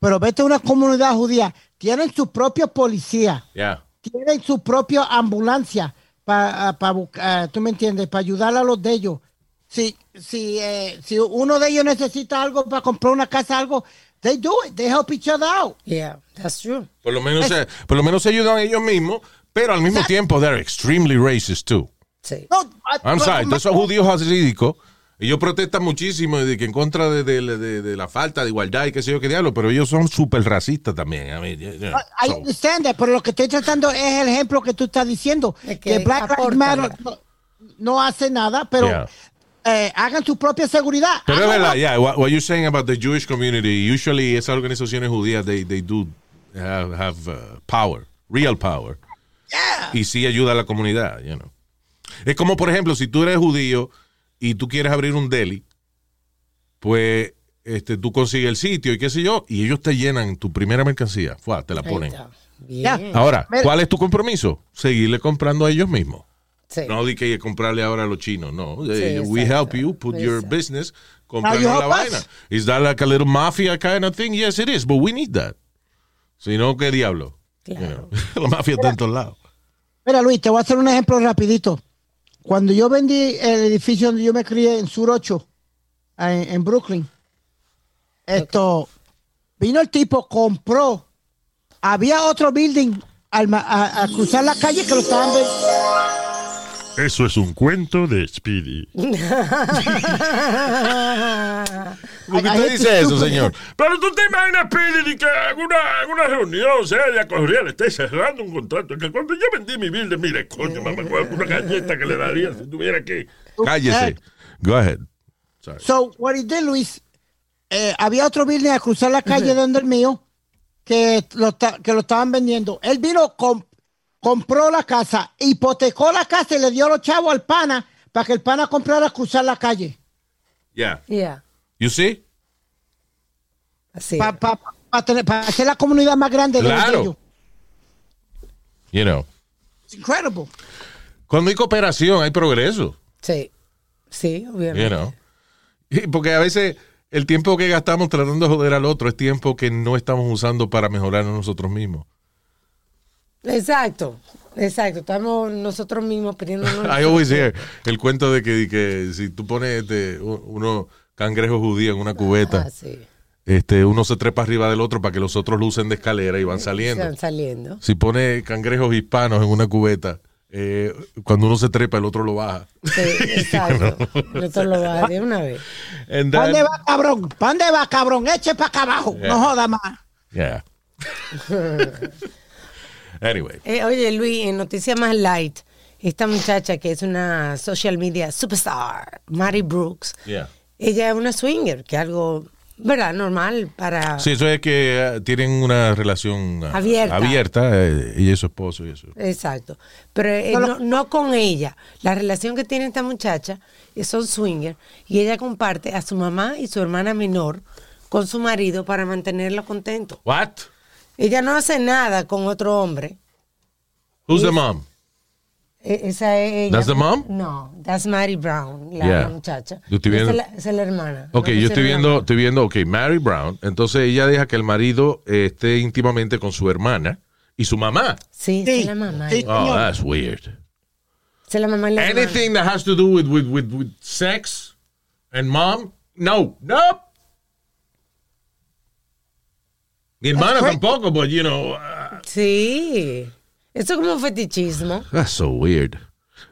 pero vete a una comunidad judía, tienen su propia policía, Ya. tienen su propia ambulancia para, tú me entiendes, para ayudar a los de ellos. Si, si, eh, si uno de ellos necesita algo para comprar una casa, algo, they do it, they help each other out. Yeah, that's true. Por lo menos, se, por lo menos se ayudan ellos mismos, pero al mismo tiempo they're extremely racist too. Sí. No, I- I'm sorry, no, esos judíos hasídicos, ellos protestan muchísimo de que en contra de, de- de- de la falta de igualdad y qué sé yo qué diablo, pero ellos son súper racistas también. I mean, you know, I so- understand that, pero lo que estoy tratando es el ejemplo que tú estás diciendo, Es que, que Black Lives Matter no, no hace nada, pero Yeah. eh, hagan su propia seguridad. Pero es verdad, yeah, what, what you're saying about the Jewish community, usually esas organizaciones judías, they, they do have, have uh, power, real power. Y sí ayuda a la comunidad, you know. Es como, por ejemplo, si tú eres judío y tú quieres abrir un deli, pues este, tú consigues el sitio y qué sé yo, y ellos te llenan tu primera mercancía, Fua, te la ponen. Bien. Ya. Ahora. ¿cuál es tu compromiso? Seguirle comprando a ellos mismos. Sí. No di que comprarle ahora a los chinos, no. Eh, Sí, we exacto. help you put your Exacto. business, Now comprarnos you la vaina. Is that like a little mafia kind of thing? Yes, it is, but we need that. Si no, ¿qué diablo? Claro. You know, la mafia está en todos lados. Mira, Luis, te voy a hacer un ejemplo rapidito. Cuando yo vendí el edificio donde yo me crié en Sur 8, en, Brooklyn, esto, vino el tipo, compró, había otro building al a cruzar la calle que lo estaban vendiendo. Eso es un cuento de Speedy. ¿Por qué usted dice eso, señor? Pero tú te imaginas, Speedy, que en una, en una reunión seria corría, le esté cerrando un contrato. Que cuando yo vendí mi building, mire, coño, mamá, una galleta que le daría si tuviera que. Cállese. Go ahead. Sorry. So, what he did, Luis, eh, había otro building a cruzar la calle donde el mío que lo, que lo estaban vendiendo. Él vino, com- compró la casa, hipotecó la casa y le dio los chavos al pana para que el pana comprara cruzar la calle. Yeah. Yeah, You see? así. Para hacer la comunidad más grande Claro. de ellos. You know. It's incredible. Cuando hay cooperación, hay progreso. Sí, sí, obviamente. You know. Y Porque a veces el tiempo que gastamos tratando de joder al otro es tiempo que no estamos usando para mejorar a nosotros mismos. Exacto, exacto. Estamos nosotros mismos pidiéndonos. I always hear el cuento de que, de que si tú pones este, unos cangrejos judíos en una cubeta, Ah, sí. este, uno se trepa arriba del otro para que los otros lucen de escalera y van saliendo. Están saliendo. Si pone cangrejos hispanos en una cubeta, eh, cuando uno se trepa, el otro lo baja. Sí, exacto. Esto lo va de una vez. And ¿Pa' then- dónde va, cabrón? ¿Pa' dónde va, cabrón? Eche para acá abajo. Yeah. No joda más. Yeah. anyway. Eh, oye, Luis, en noticia más light, esta muchacha que es una social media superstar, Mary Brooks, Yeah. ella es una swinger, que es algo, ¿verdad? Normal para... Sí, eso es que eh, tienen una relación ah, Abierta. abierta, eh, ella y su esposo y eso. Exacto. Pero eh, no, no con ella. La relación que tiene esta muchacha son swinger y ella comparte a su mamá y su hermana menor con su marido para mantenerlo contento. What? Ella no hace nada con otro hombre. Who's the mom? E- Esa es ella. That's the mom? No, that's Mary Brown, la, Yeah. muchacha. Yo estoy viendo- Esa es la, esa es la hermana. Ok, No yo estoy viendo, estoy viendo, ok, Mary Brown. Entonces ella deja que el marido eh, esté íntimamente con su hermana y su mamá. Sí, Sí, es la mamá. sí. Oh, that's weird. Es la mamá y la hermana. Anything that has to do with, with, with, with sex and mom, no, no. Mi hermana tampoco, but you know, uh, Sí. Eso es como un fetichismo. that's so weird.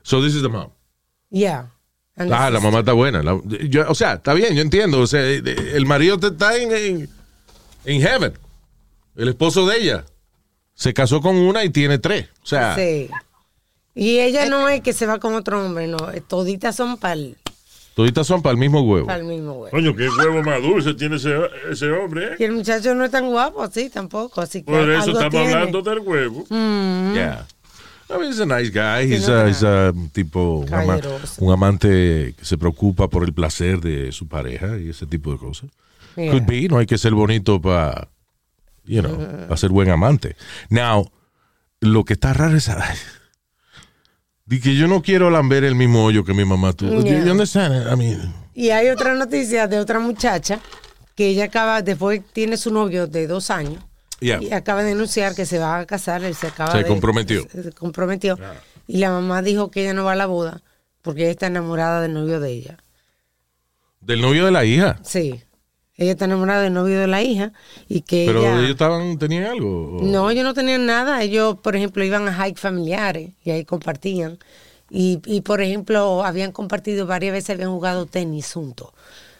So this is the mom. Yeah. And Ah, la mamá está buena. La- yo- o sea, está bien, yo entiendo. O sea, eh, el marido está en, en, en heaven. El esposo de ella se casó con una y tiene tres. O sea, Sí. Y ella no es que se va con otro hombre, no. eh, Toditas son para el, toditas son para el mismo huevo. mismo güey. Coño, qué huevo más dulce tiene ese, ese hombre, ¿eh? Y el muchacho no es tan guapo así tampoco, así que Por eso algo estamos tiene. hablando del huevo. Yeah. I mean, he's a nice guy. He's a, he's a tipo, un, ama- un amante que se preocupa por el placer de su pareja y ese tipo de cosas. Yeah. Could be, no hay que ser bonito para, you know, para ser buen amante. Now, lo que está raro es, di que yo no quiero lamber el mismo hoyo que mi mamá tuvo. Yeah. You understand? I mean, Y hay otra noticia de otra muchacha que ella acaba, después tiene su novio de dos años yeah. y acaba de anunciar que se va a casar, él se acaba Se de- comprometió. Se, se comprometió. Y la mamá dijo que ella no va a la boda porque ella está enamorada del novio de ella. Del novio de la hija. Sí. Ella está enamorada del novio de la hija y que Pero ella... ellos estaban, tenían algo. o- No, ellos no tenían nada. Ellos, por ejemplo, iban a hike familiares y ahí compartían. Y, y, por ejemplo, habían compartido varias veces, habían jugado tenis juntos.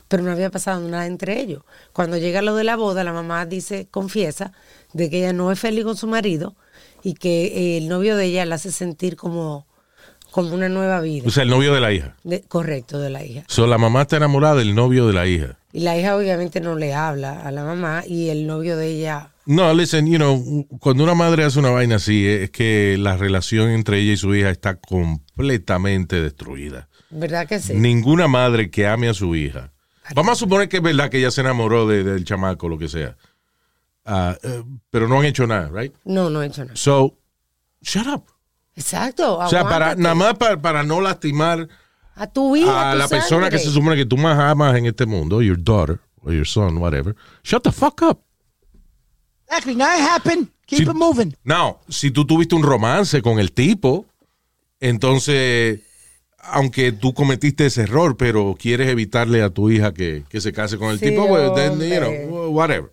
Pero no había pasado nada entre ellos. Cuando llega lo de la boda, la mamá dice, confiesa, de que ella no es feliz con su marido y que eh, el novio de ella la hace sentir como, como una nueva vida. O sea, el novio de la hija. De- correcto, de la hija. So, la mamá está enamorada del novio de la hija. Y la hija obviamente no le habla a la mamá y el novio de ella No, listen, you know, cuando una madre hace una vaina así, es que la relación entre ella y su hija está completamente destruida. ¿Verdad que sí? Ninguna madre que ame a su hija. Vamos a suponer que es verdad que ella se enamoró de- del chamaco, lo que sea. Eh, pero no han hecho nada, right? No, no he hecho nada. So, shut up. Exacto. O sea, para, nada más para, para no lastimar a tu hija, a tu la persona que se supone que tú más amas en este mundo, your daughter or your son, whatever, shut the fuck up. Exactly. Now it happened. Keep it moving. Now, si tú tuviste un romance con el tipo, entonces, aunque tú cometiste ese error, pero quieres evitarle a tu hija que, que se case con el Sí, tipo, pues, then, you know, whatever.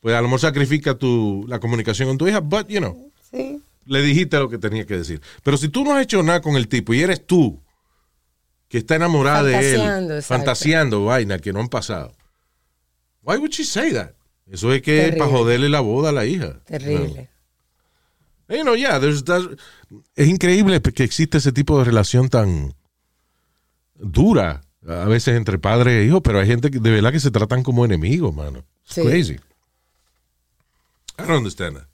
Pues a lo mejor sacrifica tu, la comunicación con tu hija, but, you know, Sí. le dijiste lo que tenía que decir. Pero si tú no has hecho nada con el tipo y eres tú que está enamorada de Fantaseando, él, exacto. fantaseando vaina que no han pasado, why would she say that? Eso es que para joderle la boda a la hija. Terrible. You know, yeah, there's- there's- es increíble que existe ese tipo de relación tan dura, a veces entre padre e hijo, pero hay gente que de verdad que se tratan como enemigos, mano. It's Sí. crazy. I don't understand that.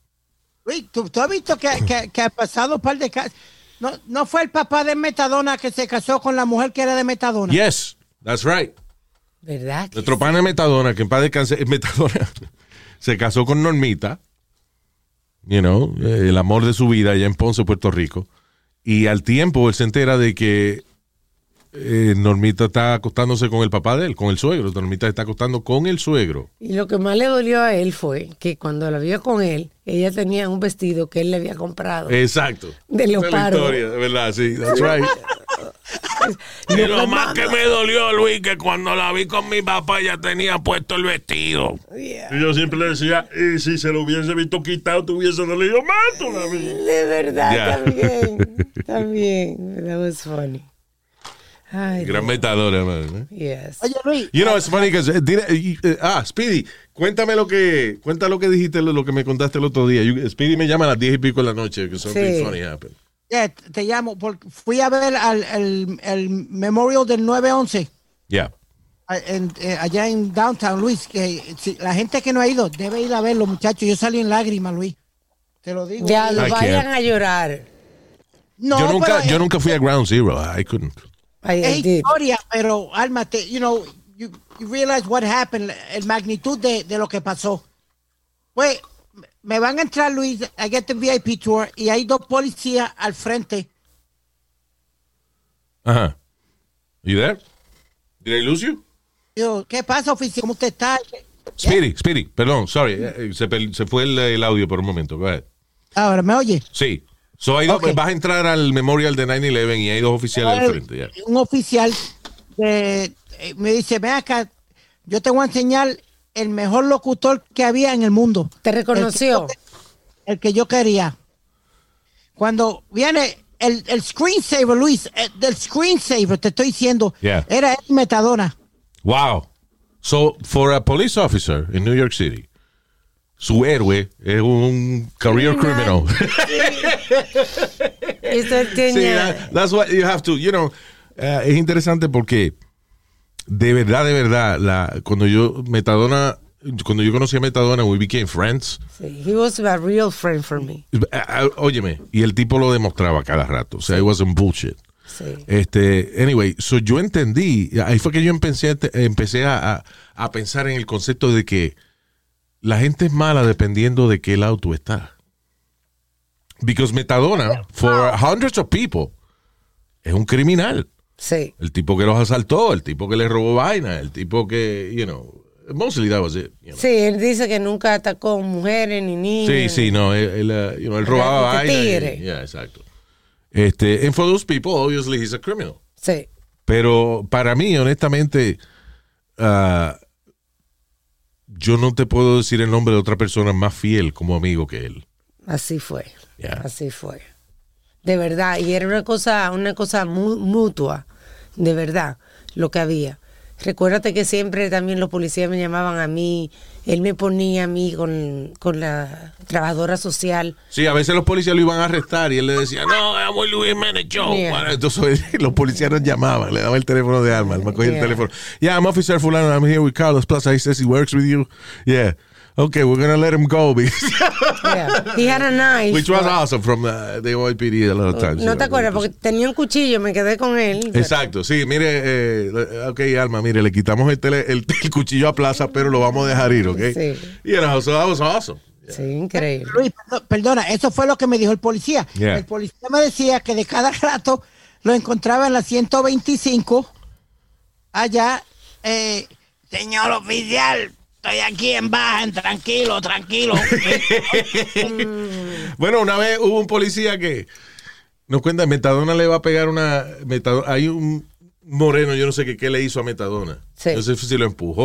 Wait, ¿tú, tú has visto que, que, que ha pasado un par de casos? No, no fue el papá de Metadona que se casó con la mujer que era de Metadona. Yes, that's right. ¿Verdad? Nuestro pana Metadona, que en paz descanse, Metadona se casó con Normita, you know, eh, el amor de su vida allá en Ponce, Puerto Rico. Y al tiempo él se entera de que eh, Normita está acostándose con el papá de él, con el suegro. Normita está acostando con el suegro. Y lo que más le dolió a él fue que cuando la vio con él, ella tenía un vestido que él le había comprado. Exacto. De Esa es la leopardo. historia, de verdad, sí, that's right. Y lo más que me dolió, Luis, que cuando la vi con mi papá ya tenía puesto el vestido. Y yo siempre le decía, y si se lo hubiese visto quitado, te hubiese dolido más todavía. De verdad, Ya. también. También. That was funny. Ay, Gran metadora, man. ¿eh? Yes. Oye, Luis, You know, it's funny 'cause, eh, did- eh, eh, ah, Speedy, cuéntame lo que, cuenta lo que dijiste, lo, lo que me contaste el otro día. You- Speedy me llama a las 10 y pico de la noche, que something Sí. funny happened. eh, te llamo porque fui a ver al, el, el memorial del 9-11 Yeah. a- en- eh, allá en Downtown, Luis. Que si- la gente que no ha ido debe ir a verlo, muchachos. Yo salí en lágrimas, Luis. Te lo digo. Ya lo vayan can't. a llorar. no, yo, nunca, pero yo nunca fui a Ground Zero. I couldn't. I, es historia, pero Alma, te, you know, you, you realize what happened, el magnitud de, de lo que pasó. Pues me van a entrar, Luis, I get the VIP tour y hay dos policías al frente. Ajá. You there? Did I lose you? Yo, ¿qué pasa, oficial? ¿Cómo usted está? Speedy, Speedy, perdón, sorry. eh, Se, se fue el, el audio por un momento. Go ahead. Ahora, ¿me oye? Sí. So, hay dos- Ok. vas a entrar al memorial de 9-11 y hay dos oficiales al frente. ya. Un oficial de- eh, me dice, ven acá, yo te voy a enseñar el mejor locutor que había en el mundo. ¿Te reconoció? El que yo quería. Cuando viene el, el screensaver, Luis, el, del screensaver, te estoy diciendo, Yeah. era el Metadona. Wow. So, for a police officer in New York City, su héroe es un career criminal. Sí, tenía. that- that's what you have to, you know, eh, es interesante porque de verdad, de verdad, la, cuando yo, Metadona, cuando yo conocí a Metadona, we became friends. Sí, he was a real friend for me. Eh, eh, Óyeme, y el tipo lo demostraba cada rato. O sea, it wasn't bullshit. Sí. Este, anyway, so yo entendí, ahí fue que yo empecé, empecé a, a- a pensar en el concepto de que la gente es mala dependiendo de qué lado tú estás. Because Metadona, for hundreds of people, es un criminal. Sí. El tipo que los asaltó, el tipo que les robó vaina, el tipo que, you know, mostly that was it. you know. Sí, él dice que nunca atacó mujeres ni niños. Sí, sí, no, él, él, uh, you know, él robaba vaina. y- tigre. yeah, exacto. Este, and for those people, obviously, he's a criminal. Sí. Pero para mí, honestamente, ah, yo no te puedo decir el nombre de otra persona más fiel como amigo que él. Así fue. Yeah. Así fue. De verdad. Y era una cosa, una cosa mu- mutua. De verdad. Lo que había. Recuérdate que siempre también los policías me llamaban a mí. Él me ponía a mí con, con la trabajadora social. Sí, a veces los policías lo iban a arrestar y él le decía, no, with Luis Jiménez. Yeah. Entonces los policías nos llamaban, le daban el teléfono de arma, él me cogía Yeah. el teléfono. Yeah, I'm Officer Fulano, I'm here with Carlos Plaza. He says he works with you. Yeah. Okay, we're going to let him go. because- Yeah. He had a knife. Which was but- awesome from the, the OIPD a lot of times. No te acuerdas, porque tenía un cuchillo, me quedé con él. pero- Exacto, sí, mire, eh, ok, Alma, mire, le quitamos el, tele- el, el cuchillo a Plaza, pero lo vamos a dejar ir, ¿ok? Sí. You know, so that was awesome. Sí, increíble. Luis, perdo- perdona, eso fue lo que me dijo el policía. Yeah. El policía me decía que de cada rato lo encontraba en la 125 allá. Eh, Señor oficial, estoy aquí en baja, tranquilo, tranquilo. Bueno, una vez hubo un policía que nos cuenta, Metadona le va a pegar una... Metadona- hay un moreno, yo no sé qué, qué le hizo a Metadona. Sí. No sé si lo empujó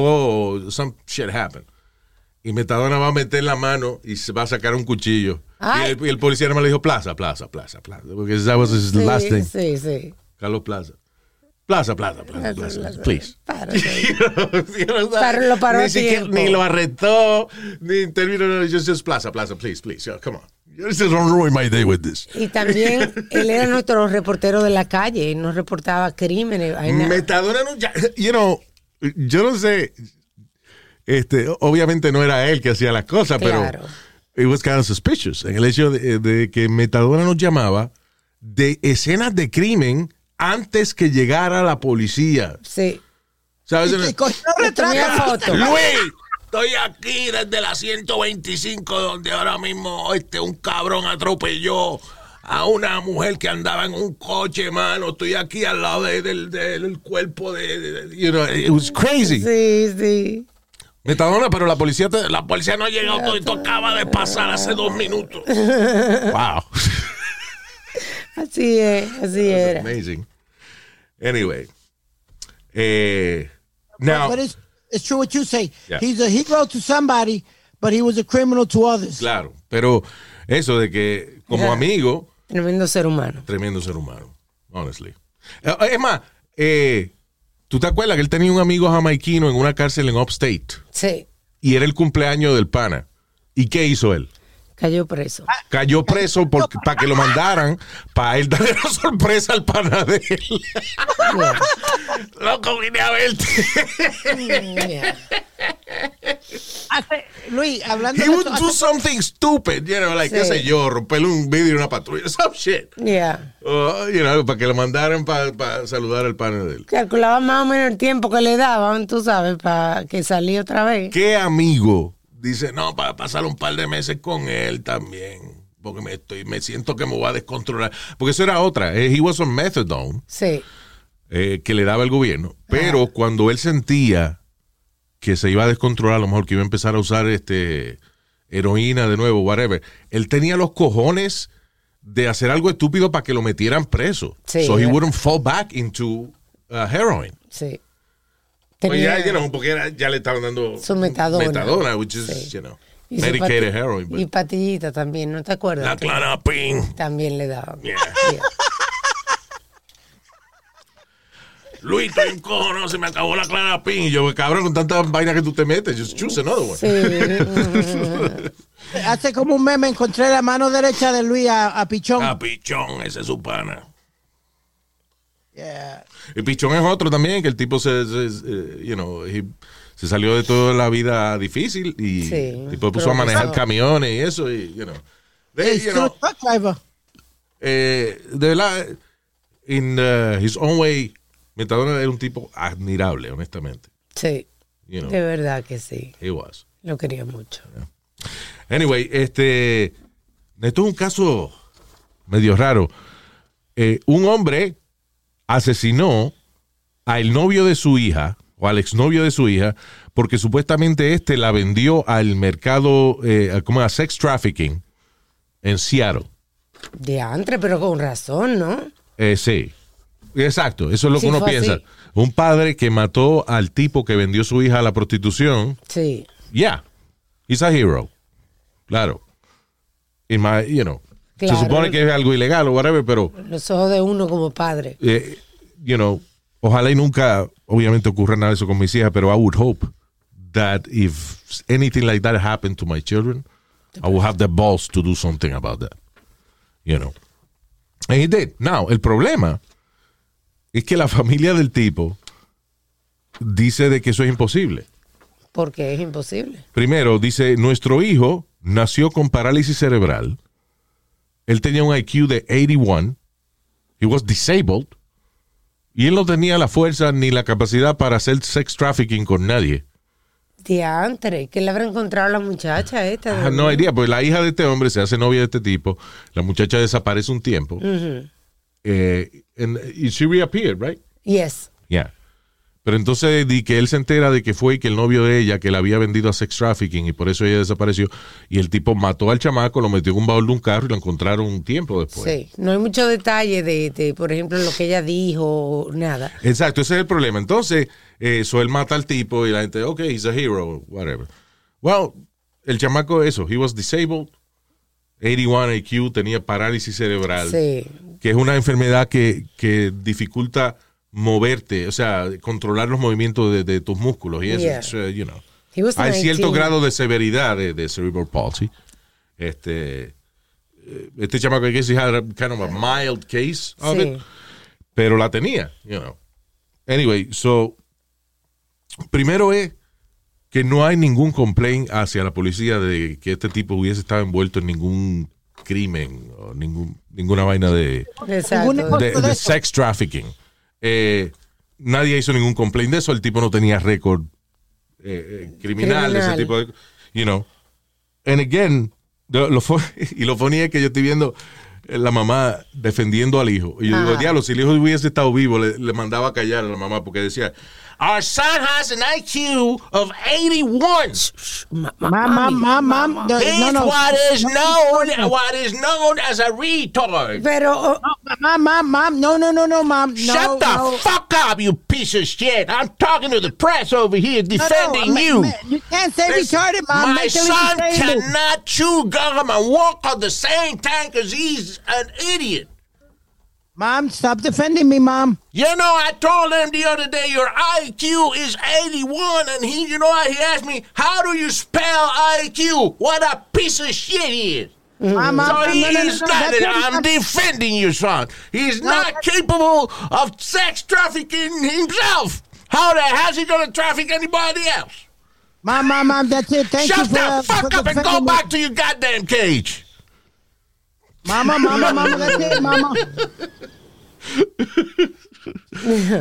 o some shit happened. Y Metadona va a meter la mano y se va a sacar un cuchillo. Y el, y el policía más le dijo, plaza, plaza, plaza, plaza. Porque that was his Sí, last thing. sí, sí. Carlos Plaza. Plaza, plaza, plaza, plaza, please. Párate. You know, Paró- lo paró ni, siquiera- ni lo arrestó, ni intervino, no, just, just plaza, plaza, please, please, yeah, come on. You just don't ruin my day with this. Y también él era nuestro reportero de la calle, él nos reportaba crímenes. Metadona no, you know, yo no sé, este, obviamente no era él que hacía las cosas, Claro. pero it was kind of suspicious. En el hecho de, de que Metadona nos llamaba de escenas de crimen antes que llegara la policía. Sí. ¿Sabes? Y foto. Luis, estoy aquí desde la 125 donde ahora mismo este un cabrón atropelló a una mujer que andaba en un coche, mano. Estoy aquí al lado de- del, del cuerpo de, de- de- you know, it was crazy. Sí, sí. Metadona, pero la policía te- la policía no ha llegado, todo esto acaba de pasar hace dos minutos. wow. Así es, así era. Amazing. Anyway. Eh, now, But it's, it's true what you say. Yeah. He's a hero to somebody, but he was a criminal to others. claro, pero eso de que como Yeah. amigo, Tremendo ser humano. tremendo ser humano, honestly. Eh, Es más, eh, ¿tú te acuerdas que él tenía un amigo jamaiquino en una cárcel en Upstate? Sí, Y era el cumpleaños del pana. ¿Y qué hizo él? Cayó preso. Cayó preso para que lo mandaran para él darle la sorpresa al pana de él. Loco, vine a verte. Yeah. Luis, hablando He de would do hace- something stupid, you know, like, qué sé yo, romperle un vidrio en una patrulla, some shit. Yeah. Uh, you know, para que lo mandaran para saludar al pana de él. Calculaba más o menos el tiempo que le daban, tú sabes, para que saliera otra vez. ¿Qué amigo dice, no, para pasar un par de meses con él también? Porque me, estoy, me siento que me va a descontrolar. Porque eso era otra. eh, He was on methadone Sí, eh, que le daba el gobierno. Pero cuando él sentía que se iba a descontrolar, a lo mejor que iba a empezar a usar este heroína de nuevo, whatever, él tenía los cojones de hacer algo estúpido para que lo metieran preso. Sí, so he wouldn't fall back into uh, heroin. sí. Pues Tenía- ya, you know, porque era- ya le estaban dando Su metadona. metadona, which is, Sí. you know, y medicated heroin. but- Y patillita también, ¿no te acuerdas? la clanapin. También le daban. Yeah. Yeah. Luis, estoy en cojones, se me acabó la clanapin. Y yo, cabrón, con tanta vaina que tú te metes, just choose another one. Sí. hace como un meme encontré la mano derecha de Luis a, a Pichón. Ah, Pichón, ese es su pana. Yeah. Y Pichón es otro también, que el tipo se, se- se- you know, he- se salió de toda la vida difícil y Sí, el tipo puso a manejar camiones y eso, y, you know. They, you know, eh, de verdad, in uh, his own way, Metadona era un tipo admirable, honestamente. Sí, You know, de verdad que sí. he was. Lo quería mucho. Anyway, este, esto es un caso medio raro. Eh, un hombre asesinó al novio de su hija o al exnovio de su hija porque supuestamente este la vendió al mercado, eh, como a sex trafficking en Seattle. De antre, pero con razón, ¿no? Eh, sí, exacto, eso es lo Sí, que uno piensa. así. Un padre que mató al tipo que vendió su hija a la prostitución, Sí. yeah, he's a hero. Claro. In my, you know, Claro. se supone que es algo ilegal o whatever, pero, Los ojos de uno como padre. eh, you know, ojalá y nunca, obviamente, ocurra nada de eso con mis hijas, pero I would hope that if anything like that happened to my children, I would have the balls to do something about that. You know. And he did. Now, el problema es que la familia del tipo dice de que eso es imposible. Porque es imposible. Primero, dice, nuestro hijo nació con parálisis cerebral. Él tenía un IQ de 81. He was disabled. Y él no tenía la fuerza ni la capacidad para hacer sex trafficking con nadie. Diantre, que le habrá encontrado a la muchacha esta. Have no idea, pues la hija de este hombre se hace novia de este tipo. La muchacha desaparece un tiempo. Eh, and, y she reappeared, right? Yes. Yeah. Pero entonces di que él se entera de que fue y que el novio de ella que la había vendido a sex trafficking y por eso ella desapareció. Y el tipo mató al chamaco, lo metió en un baúl de un carro y lo encontraron un tiempo después. Sí. No hay mucho detalle de, de, por ejemplo, lo que ella dijo, nada. Exacto, ese es el problema. Entonces, eso él mata al tipo y la gente, ok, he's a hero, whatever. Well, el chamaco, eso, he was disabled, 81 IQ, tenía parálisis cerebral, Sí. que es una enfermedad que, que dificulta moverte, o sea, controlar los movimientos de, de tus músculos y eso, Yeah. you know. He was Hay cierto 19. grado de severidad de, de cerebral palsy. Este, eh, este chamaco, I guess he had a kind of a mild case of Sí. it, pero la tenía, you know. Anyway, so, primero es que no hay ningún complaint hacia la policía de que este tipo hubiese estado envuelto en ningún crimen o ningún, ninguna vaina de, de, de sex trafficking. Eh, nadie hizo ningún complaint de eso. El tipo no tenía récord eh, eh, criminal, ese Criminal. tipo de. You know. And again, lo, lo y lo que yo estoy viendo la mamá defendiendo al hijo. Y yo digo, Ajá. diablo, si el hijo hubiese estado vivo, le, le mandaba a callar a la mamá porque decía, Our son has an IQ of 81. Ma- ma- Mam, mam, mam, mam. No, He's no, no. what is known what is known as a retard. Pero, oh, Mam, mam, mam. No, no, no, no, mam. No, Shut the no. fuck up, you piece of shit. I'm talking to the press over here No, no, defending you. ma- You can't say This- retarded, mom. My Mentally son disabled. cannot chew gum and walk on the same tank as he's an idiot. Mom, stop defending me, mom. You know, I told him the other day your IQ is 81, and he, you know, he asked me, how do you spell IQ? What a piece of shit he is. Mom, So no, he no, no, no, not, I'm defending you, son. He's not capable of sex trafficking himself. How the hell's he going to traffic anybody else? Mom, mom, mom, that's it. Thank you Shut for, the uh, fuck up and go me. back to your goddamn cage. Mama, mama, mama, that's it, mama.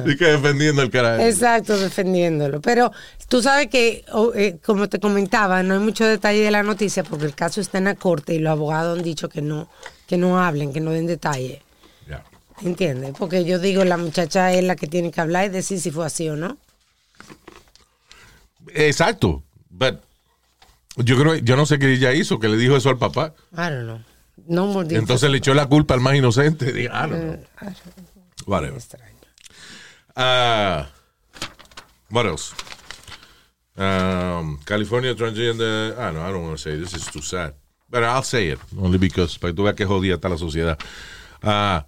Y que defendiendo el carajo. exacto, defendiéndolo. Pero tú sabes que, o, eh, como te comentaba, no hay mucho detalle de la noticia porque el caso está en la corte y los abogados han dicho que no, que no hablen, que no den detalle. Ya. ¿Entiendes? Porque yo digo, la muchacha es la que tiene que hablar y decir si fue así o no. Exacto. But yo creo, yo no sé qué ella hizo, que le dijo eso al papá. I don't know. No details. Entonces le echó la culpa al más inocente. Digo, I don't know. Whatever. Extraño. Uh, what else? Um, California transgender. Ah, no, I don't want to say this is too sad. But I'll say it, only because, para que tú veas que jodida está la sociedad. Ah,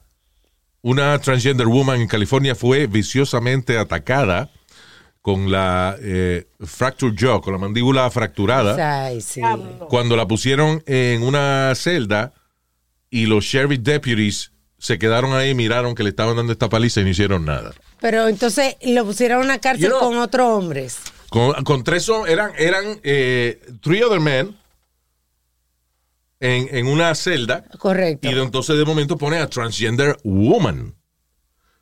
una transgender woman en California fue viciosamente atacada con la eh, fractured jaw, con la mandíbula fracturada Ay, sí. cuando la pusieron en una celda y los sheriff deputies se quedaron ahí, miraron que le estaban dando esta paliza y no hicieron nada. Pero entonces lo pusieron en una cárcel You know- con otros hombres. Con, con tres son- eran, eran eh, three other men en, en una celda Correcto. y entonces de momento pone a transgender woman.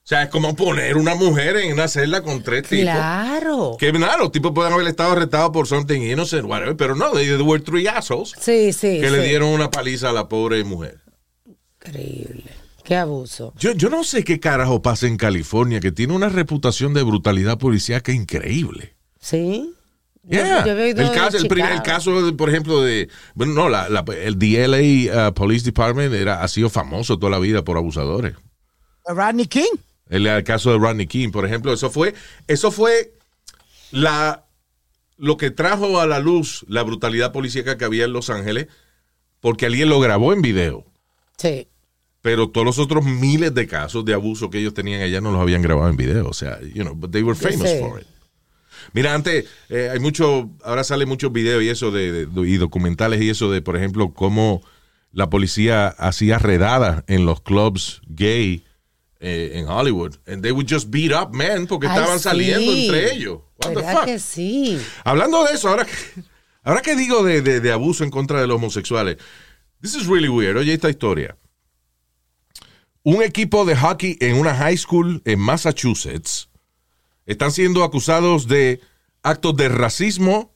O sea, es como poner una mujer en una celda con tres tipos. Claro. Que nada, los tipos pueden haber estado arrestados por something innocent, whatever, pero no, they, were three assholes Sí, sí. que le dieron una paliza a la pobre mujer. Increíble. Qué abuso. Yo, yo no sé qué carajo pasa en California, que tiene una reputación de brutalidad policíaca increíble. ¿Sí? Yeah. yo el, caso, el, pri- el caso, por ejemplo, de. Bueno, no, la, la- el DLA uh, Police Department era, ha sido famoso toda la vida por abusadores. Rodney King. El, el caso de Rodney King, por ejemplo, eso fue, eso fue la, lo que trajo a la luz la brutalidad policíaca que había en Los Ángeles, porque alguien lo grabó en video. Sí. Pero todos los otros miles de casos de abuso que ellos tenían allá no los habían grabado en video. O sea, you know, but they were famous for it. Mira, antes eh, hay mucho, ahora salen muchos videos y eso de, de- y documentales y eso de, por ejemplo, cómo la policía hacía redadas en los clubs gay eh, en Hollywood. And they would just beat up men porque Ay, estaban sí. saliendo entre ellos. What the que sí? Hablando de eso, ahora que, ahora que digo de, de- de abuso en contra de los homosexuales, this is really weird. Oye, esta historia. Un equipo de hockey en una high school en Massachusetts están siendo acusados de actos de racismo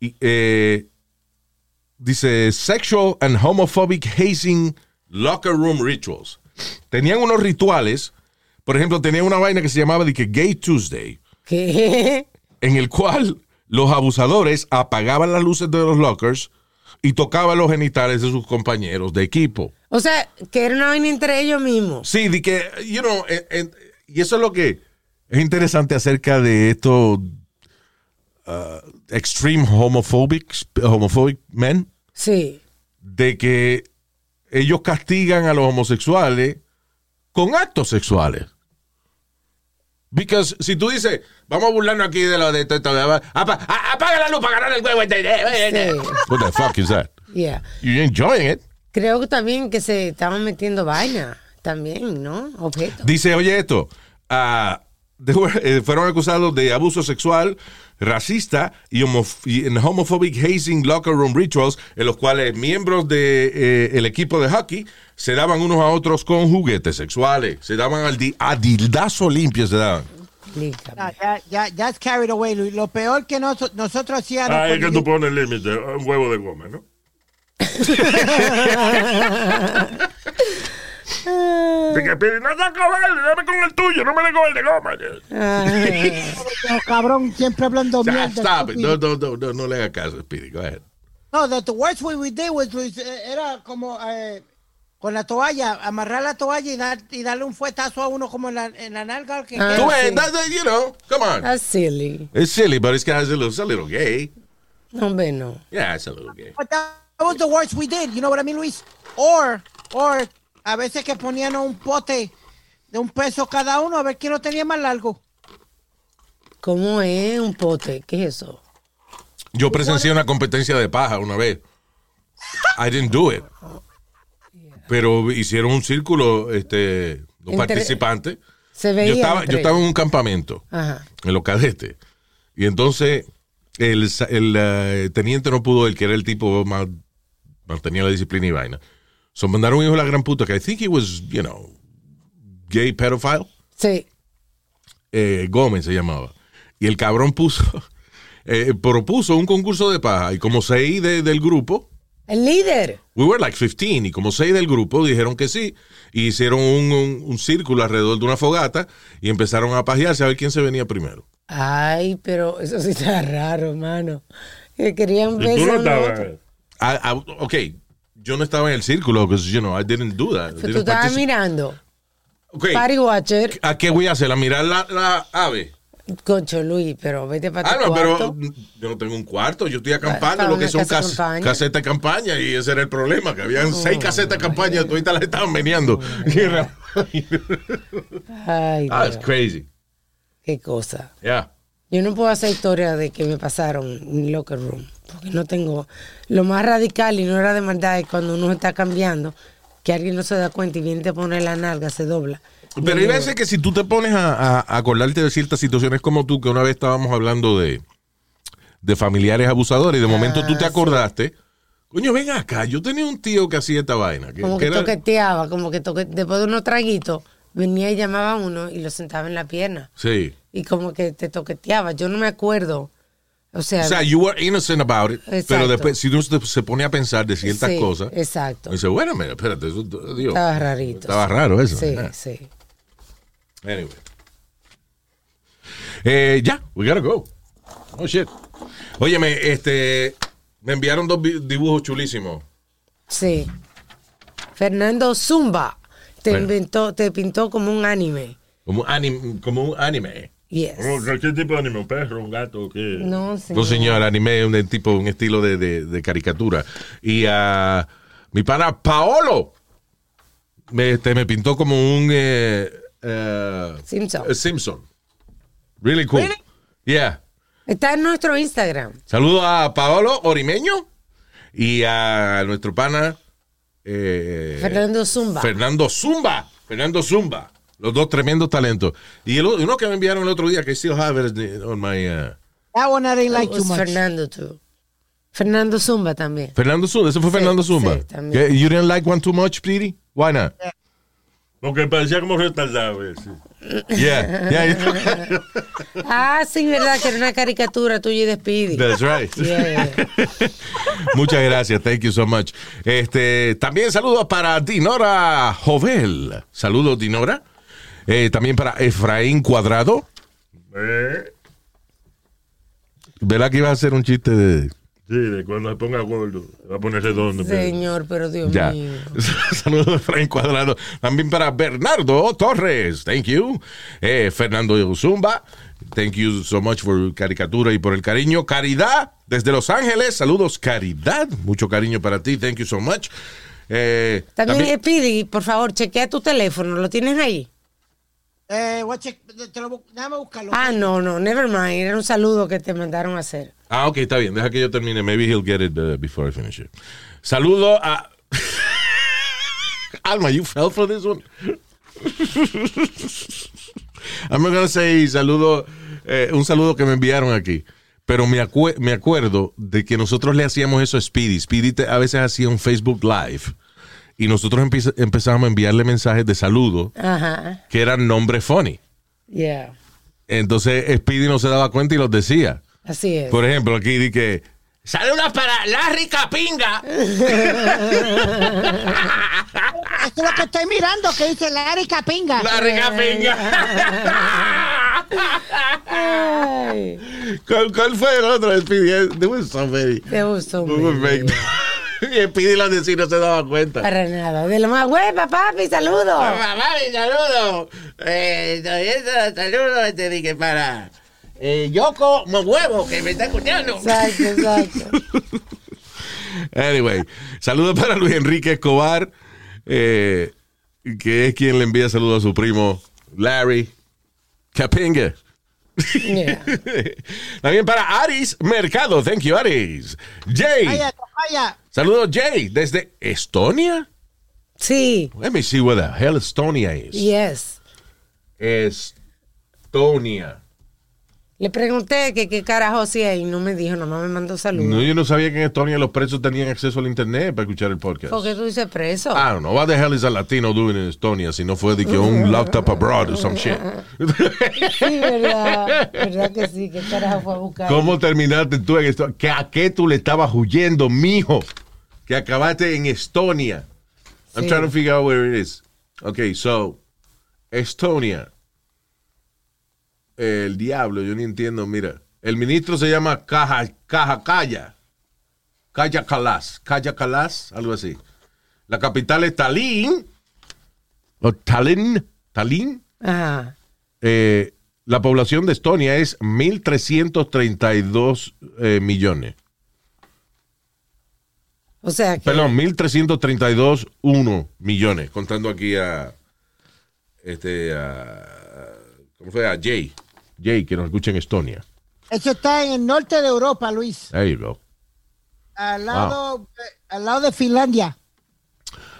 y eh, dice sexual and homophobic hazing locker room rituals. Tenían unos rituales, por ejemplo, tenían una vaina que se llamaba de que Gay Tuesday ¿Qué? en el cual los abusadores apagaban las luces de los lockers y tocaban los genitales de sus compañeros de equipo. O sea, que era una vaina entre ellos mismos. Sí, de que, you know, y eso es lo que es interesante acerca de estos uh, extreme homophobic, homophobic men, Sí. de que ellos castigan a los homosexuales con actos sexuales. Because si tú dices, vamos a burlarnos aquí de lo de esto, apaga la luz para ganar el huevo. este, Sí. What the fuck is that? Yeah. You're enjoying it. Creo que también que se estaban metiendo vaina. También, ¿no? Objetos. Dice, oye esto, eh, fueron acusados de abuso sexual, racista y, homof- y en homophobic hazing locker room rituals, en los cuales miembros del equipo de hockey se daban unos a otros con juguetes sexuales. Se daban al di- a dildazo limpio, se daban. Ya, ya, ya, ya es carried away. Luis. Lo peor que nos- nosotros hacíamos. Ah, es que tú pones límite, un huevo de goma, ¿no? Pide, no saco verde, dame con el tuyo, no me con el de goma. cabrón, siempre hablando Ya, mierda. stop it. No, no, no, no, no le haga caso, Speedy. Go ahead. No, the, the worst way we did was, Luis, eh, era como eh, con la toalla, amarrar la toalla y, dar, y darle un fuetazo a uno como en la, en la nalga. Que Ah. Tú que- ves, sí. that- that, you know, come on. That's silly. It's silly, but it's, it's, a little, it's a little gay. No, hombre, no. Yeah, it's a little gay. But that was the worst we did, you know what I mean, Luis? Or, or, a veces que ponían un pote de un peso cada uno a ver quién lo tenía más largo. ¿Cómo es un pote? ¿Qué es eso? Yo presencié una competencia de paja una vez. I didn't do it. Pero hicieron un círculo, este, los Entre- participantes. Se veía. Yo estaba, yo estaba en un campamento, Ajá. en los cadetes. Y entonces el, sa- el, eh, teniente no pudo, el que era el tipo más, mantenía la disciplina y vaina. So mandaron un hijo de la gran puta que I think he was, you know, gay pedophile. Sí. eh, Gómez se llamaba. Y el cabrón puso, eh, propuso un concurso de paja. Y como seis de- del grupo, El líder. we were like 15, y como seis del grupo dijeron que sí. Y hicieron un, un- un círculo alrededor de una fogata y empezaron a pajearse a ver quién se venía primero. Ay, pero eso sí está raro, hermano. Que querían Y verse tú no a estabas. Ah, ah, ok, yo no estaba en el círculo, because, you know, I didn't do that. Pero Didn't tú estabas mirando. Ok, Party Watcher. ¿A qué voy a hacer? ¿A mirar la, la ave? Concho Luis, pero vete para Ah, tu no, pero yo no tengo un cuarto, yo estoy acampando, Para lo que son cas- campaña. casetas de campaña, y ese era el problema, que habían seis casetas de campaña, todas las estaban meneando. Ay, ah, Dios, it's crazy. qué cosa. Yeah. Yo no puedo hacer historia de que me pasaron en locker room, porque no tengo... Lo más radical y no era de maldad es cuando uno está cambiando, que alguien no se da cuenta y viene y te pone la nalga, se dobla. Pero hay veces que si tú te pones a, a- a acordarte de ciertas situaciones como tú, que una vez estábamos hablando de, de familiares abusadores y de momento tú te Ah, sí. acordaste, coño, ven acá, yo tenía un tío que hacía esta vaina. Que, Como que que era- toqueteaba, como que toque, después de unos traguitos, venía y llamaba a uno y lo sentaba en la pierna. Sí. Y como que te toqueteaba. Yo no me acuerdo. O sea, O sea, you were innocent about it, Exacto. pero después, si uno se pone a pensar de ciertas sí, cosas, Exacto. dice, bueno, mira, espérate, eso, Dios, Estaba rarito. Estaba raro eso. Sí, sí. Anyway. Eh, ya, we gotta go. Oh, shit. Óyeme, este, me enviaron dos dibujos chulísimos. Sí. Fernando Zumba te Bueno. inventó, te pintó como un anime. Como un anime. Como un anime. Yes. Como ¿Qué tipo de animal? ¿Un perro, un gato? ¿Qué? No, señor. No, señor, anime es un tipo, un estilo de, de- de caricatura. Y a mi pana Paolo me, este, me pintó como un eh, eh, Simpson. eh, Simpson. Really cool. Really? Yeah. Está en nuestro Instagram. Saludo a Paolo Orimeño y a nuestro pana eh, Fernando Zumba. Fernando Zumba. Fernando Zumba. Los dos tremendos talentos. Y el, uno que me enviaron el otro día, que still have it on my... uh, That one I didn't like It too much. Fernando too. Fernando Zumba también. Fernando Zumba. Ese fue Sí, Fernando Zumba. sí. You didn't like one too much, Speedy? Why not? Porque parecía como retardado. eh, sí. Yeah. yeah. Ah, sí, verdad, que era una caricatura tuya y de Speedy. That's right. Yeah. Muchas gracias, thank you so much. Este, también saludos para Dinora Jovel. Saludos, Dinora. Eh, también para Efraín Cuadrado. Eh, ¿Verdad que iba a hacer un chiste de.? Sí, de cuando se ponga gordo. Se va a poner redondo. Señor, pero Dios Ya. mío. Saludos a Efraín Cuadrado. También para Bernardo Torres. Thank you. Eh, Fernando Zumba. Thank you so much for caricatura y por el cariño. Caridad, desde Los Ángeles. Saludos, Caridad. Mucho cariño para ti. Thank you so much. Eh, También, Speedy, por favor, chequea tu teléfono. ¿Lo tienes ahí? Eh, te lo déjame buscarlo. Ah, no, no, never mind. Era un saludo que te mandaron a hacer. Ah, ok, está bien. Deja que yo termine. Maybe he'll get it uh, before I finish it. Saludo a. Alma, you fell for this one. I'm not gonna say saludo, eh, un saludo que me enviaron aquí. Pero me, acue- me acuerdo de que nosotros le hacíamos eso a Speedy. Speedy te- a veces hacía un Facebook Live. Y nosotros empieza- empezábamos a enviarle mensajes de saludo que eran nombres funny. Yeah. Entonces Speedy no se daba cuenta y los decía. Así es. Por ejemplo, aquí di que saludos para Larry Capinga. Lo que estoy mirando, que dice Larry Capinga. Larry Capinga. ¿Cuál, cuál fue el otro? Speedy? There was somebody. te gustó. We were baby. Y lo decía y no se daba cuenta. Para nada. De lo más hueva, papi, saludos. Mamá, mi saludo. Eh, saludo, te dije para eh, Yoko Huevo, que me está escuchando. Exacto, exacto. Anyway, saludos para Luis Enrique Escobar, eh, que es quien le envía saludos a su primo Larry Capinga. Yeah. También para Aris Mercado. Thank you, Aris. Jay. Vaya, vaya. Saludos, Jay, desde Estonia. Sí. Let me see where the hell Estonia is. Yes. Estonia. Le pregunté que qué carajo hacía y no me dijo, nomás me mandó saludos. No, yo no sabía que en Estonia los presos tenían acceso al internet para escuchar el podcast. ¿Por qué tú dices preso? Don't know. What the hell is a Latino doing in Estonia si no fue de que un up abroad or some shit? Sí, verdad. ¿Verdad que sí? ¿Qué carajo fue a buscar? ¿Cómo terminaste tú en Estonia? ¿Que ¿A qué tú le estabas huyendo, mijo? Que acabaste en Estonia. I'm Sí. trying to figure out where it is. Okay, so, Estonia. El diablo, yo ni entiendo, mira. El ministro se llama Caja, Caja Calla. Calla Calas. Calla Calas, algo así. La capital es Tallinn. O Tallinn. Tallinn. Ajá. Eh, la población de Estonia es 1.332 eh, millones. O sea que. Perdón, 1.332, 1 millones. Contando aquí a. Este. A, ¿Cómo fue? A Jay. Jay, que nos escucha en Estonia. Eso está en el norte de Europa, Luis. There you go. Al lado, de- al lado de Finlandia.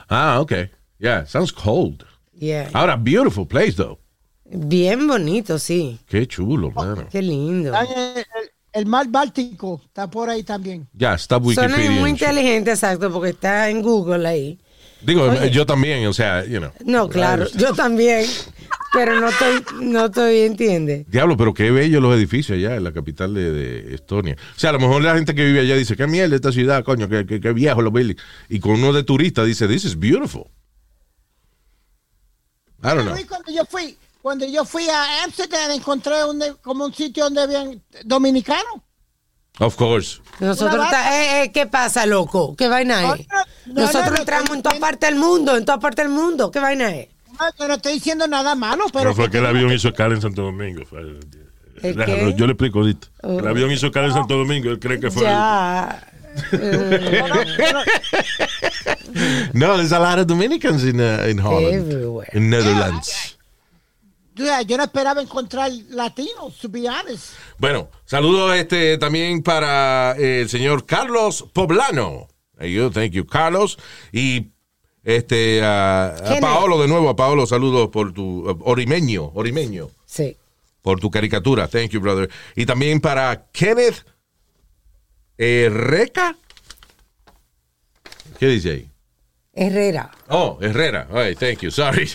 Ah, okay. Yeah, sounds cold. Yeah. Ahora, beautiful place, though. Bien bonito, sí. Qué chulo, mano. Qué lindo. Está en el, mar Báltico está por ahí también. Ya, está Wikipedia. muy and shit. inteligente, exacto, porque está en Google ahí. Digo, Oye. yo también, o sea, you know. No, claro, yo también. Pero no estoy, no estoy, entiende. Diablo, pero qué bello los edificios allá en la capital de, de Estonia. O sea, a lo mejor la gente que vive allá dice, qué mierda esta ciudad, coño, qué, qué, qué viejo los buildings. Y con uno de turista dice, this is beautiful. I don't know. Cuando yo fui, cuando yo fui a Amsterdam encontré un, como un sitio donde habían dominicanos. Of course. Nosotros eh, eh, ¿qué pasa, loco? ¿Qué vaina es? No, no, Nosotros no, no, entramos no, en toda no. parte del mundo, en toda parte del mundo. ¿Qué vaina es? No, yo no estoy diciendo nada malo, pero Pero fue que el avión hizo escala en Santo Domingo. Fue- ¿El Déjalo, qué? Yo le explico ahorita. Oh. El avión hizo escala en Santo Domingo. Él cree que fue. Ya. No, there's a lot of Dominicans in, uh, in Holland. Everywhere. In Netherlands. Yo, yo no esperaba encontrar latinos, to be honest. Bueno, saludos este, también para eh, el señor Carlos Poblano. Thank you, thank you, Carlos. Y este a, a ¿Quién Paolo de nuevo, a Paolo, saludos por tu uh, orimeño, orimeño, Sí. por tu caricatura. Thank you, brother. Y también para Kenneth Herreca. ¿Qué dice ahí? Herrera. Oh, Herrera. All right, thank you. Sorry.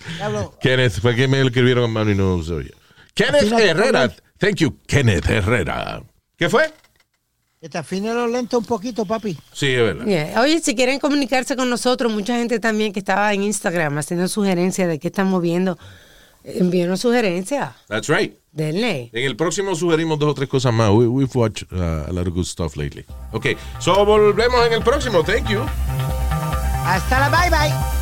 Kenneth, fue que me lo escribieron en mano y no se oía. Kenneth Herrera. Thank you, Kenneth Herrera. ¿Qué fue? Que te afine lo lento un poquito, papi. Sí, es verdad. Yeah. Oye, si quieren comunicarse con nosotros, mucha gente también que estaba en Instagram haciendo sugerencias de qué estamos viendo, envíenos sugerencias. That's right. Denle. En el próximo sugerimos dos o tres cosas más. We, we've watched uh, a lot of good stuff lately. Ok, so volvemos en el próximo. Thank you. Hasta la bye bye.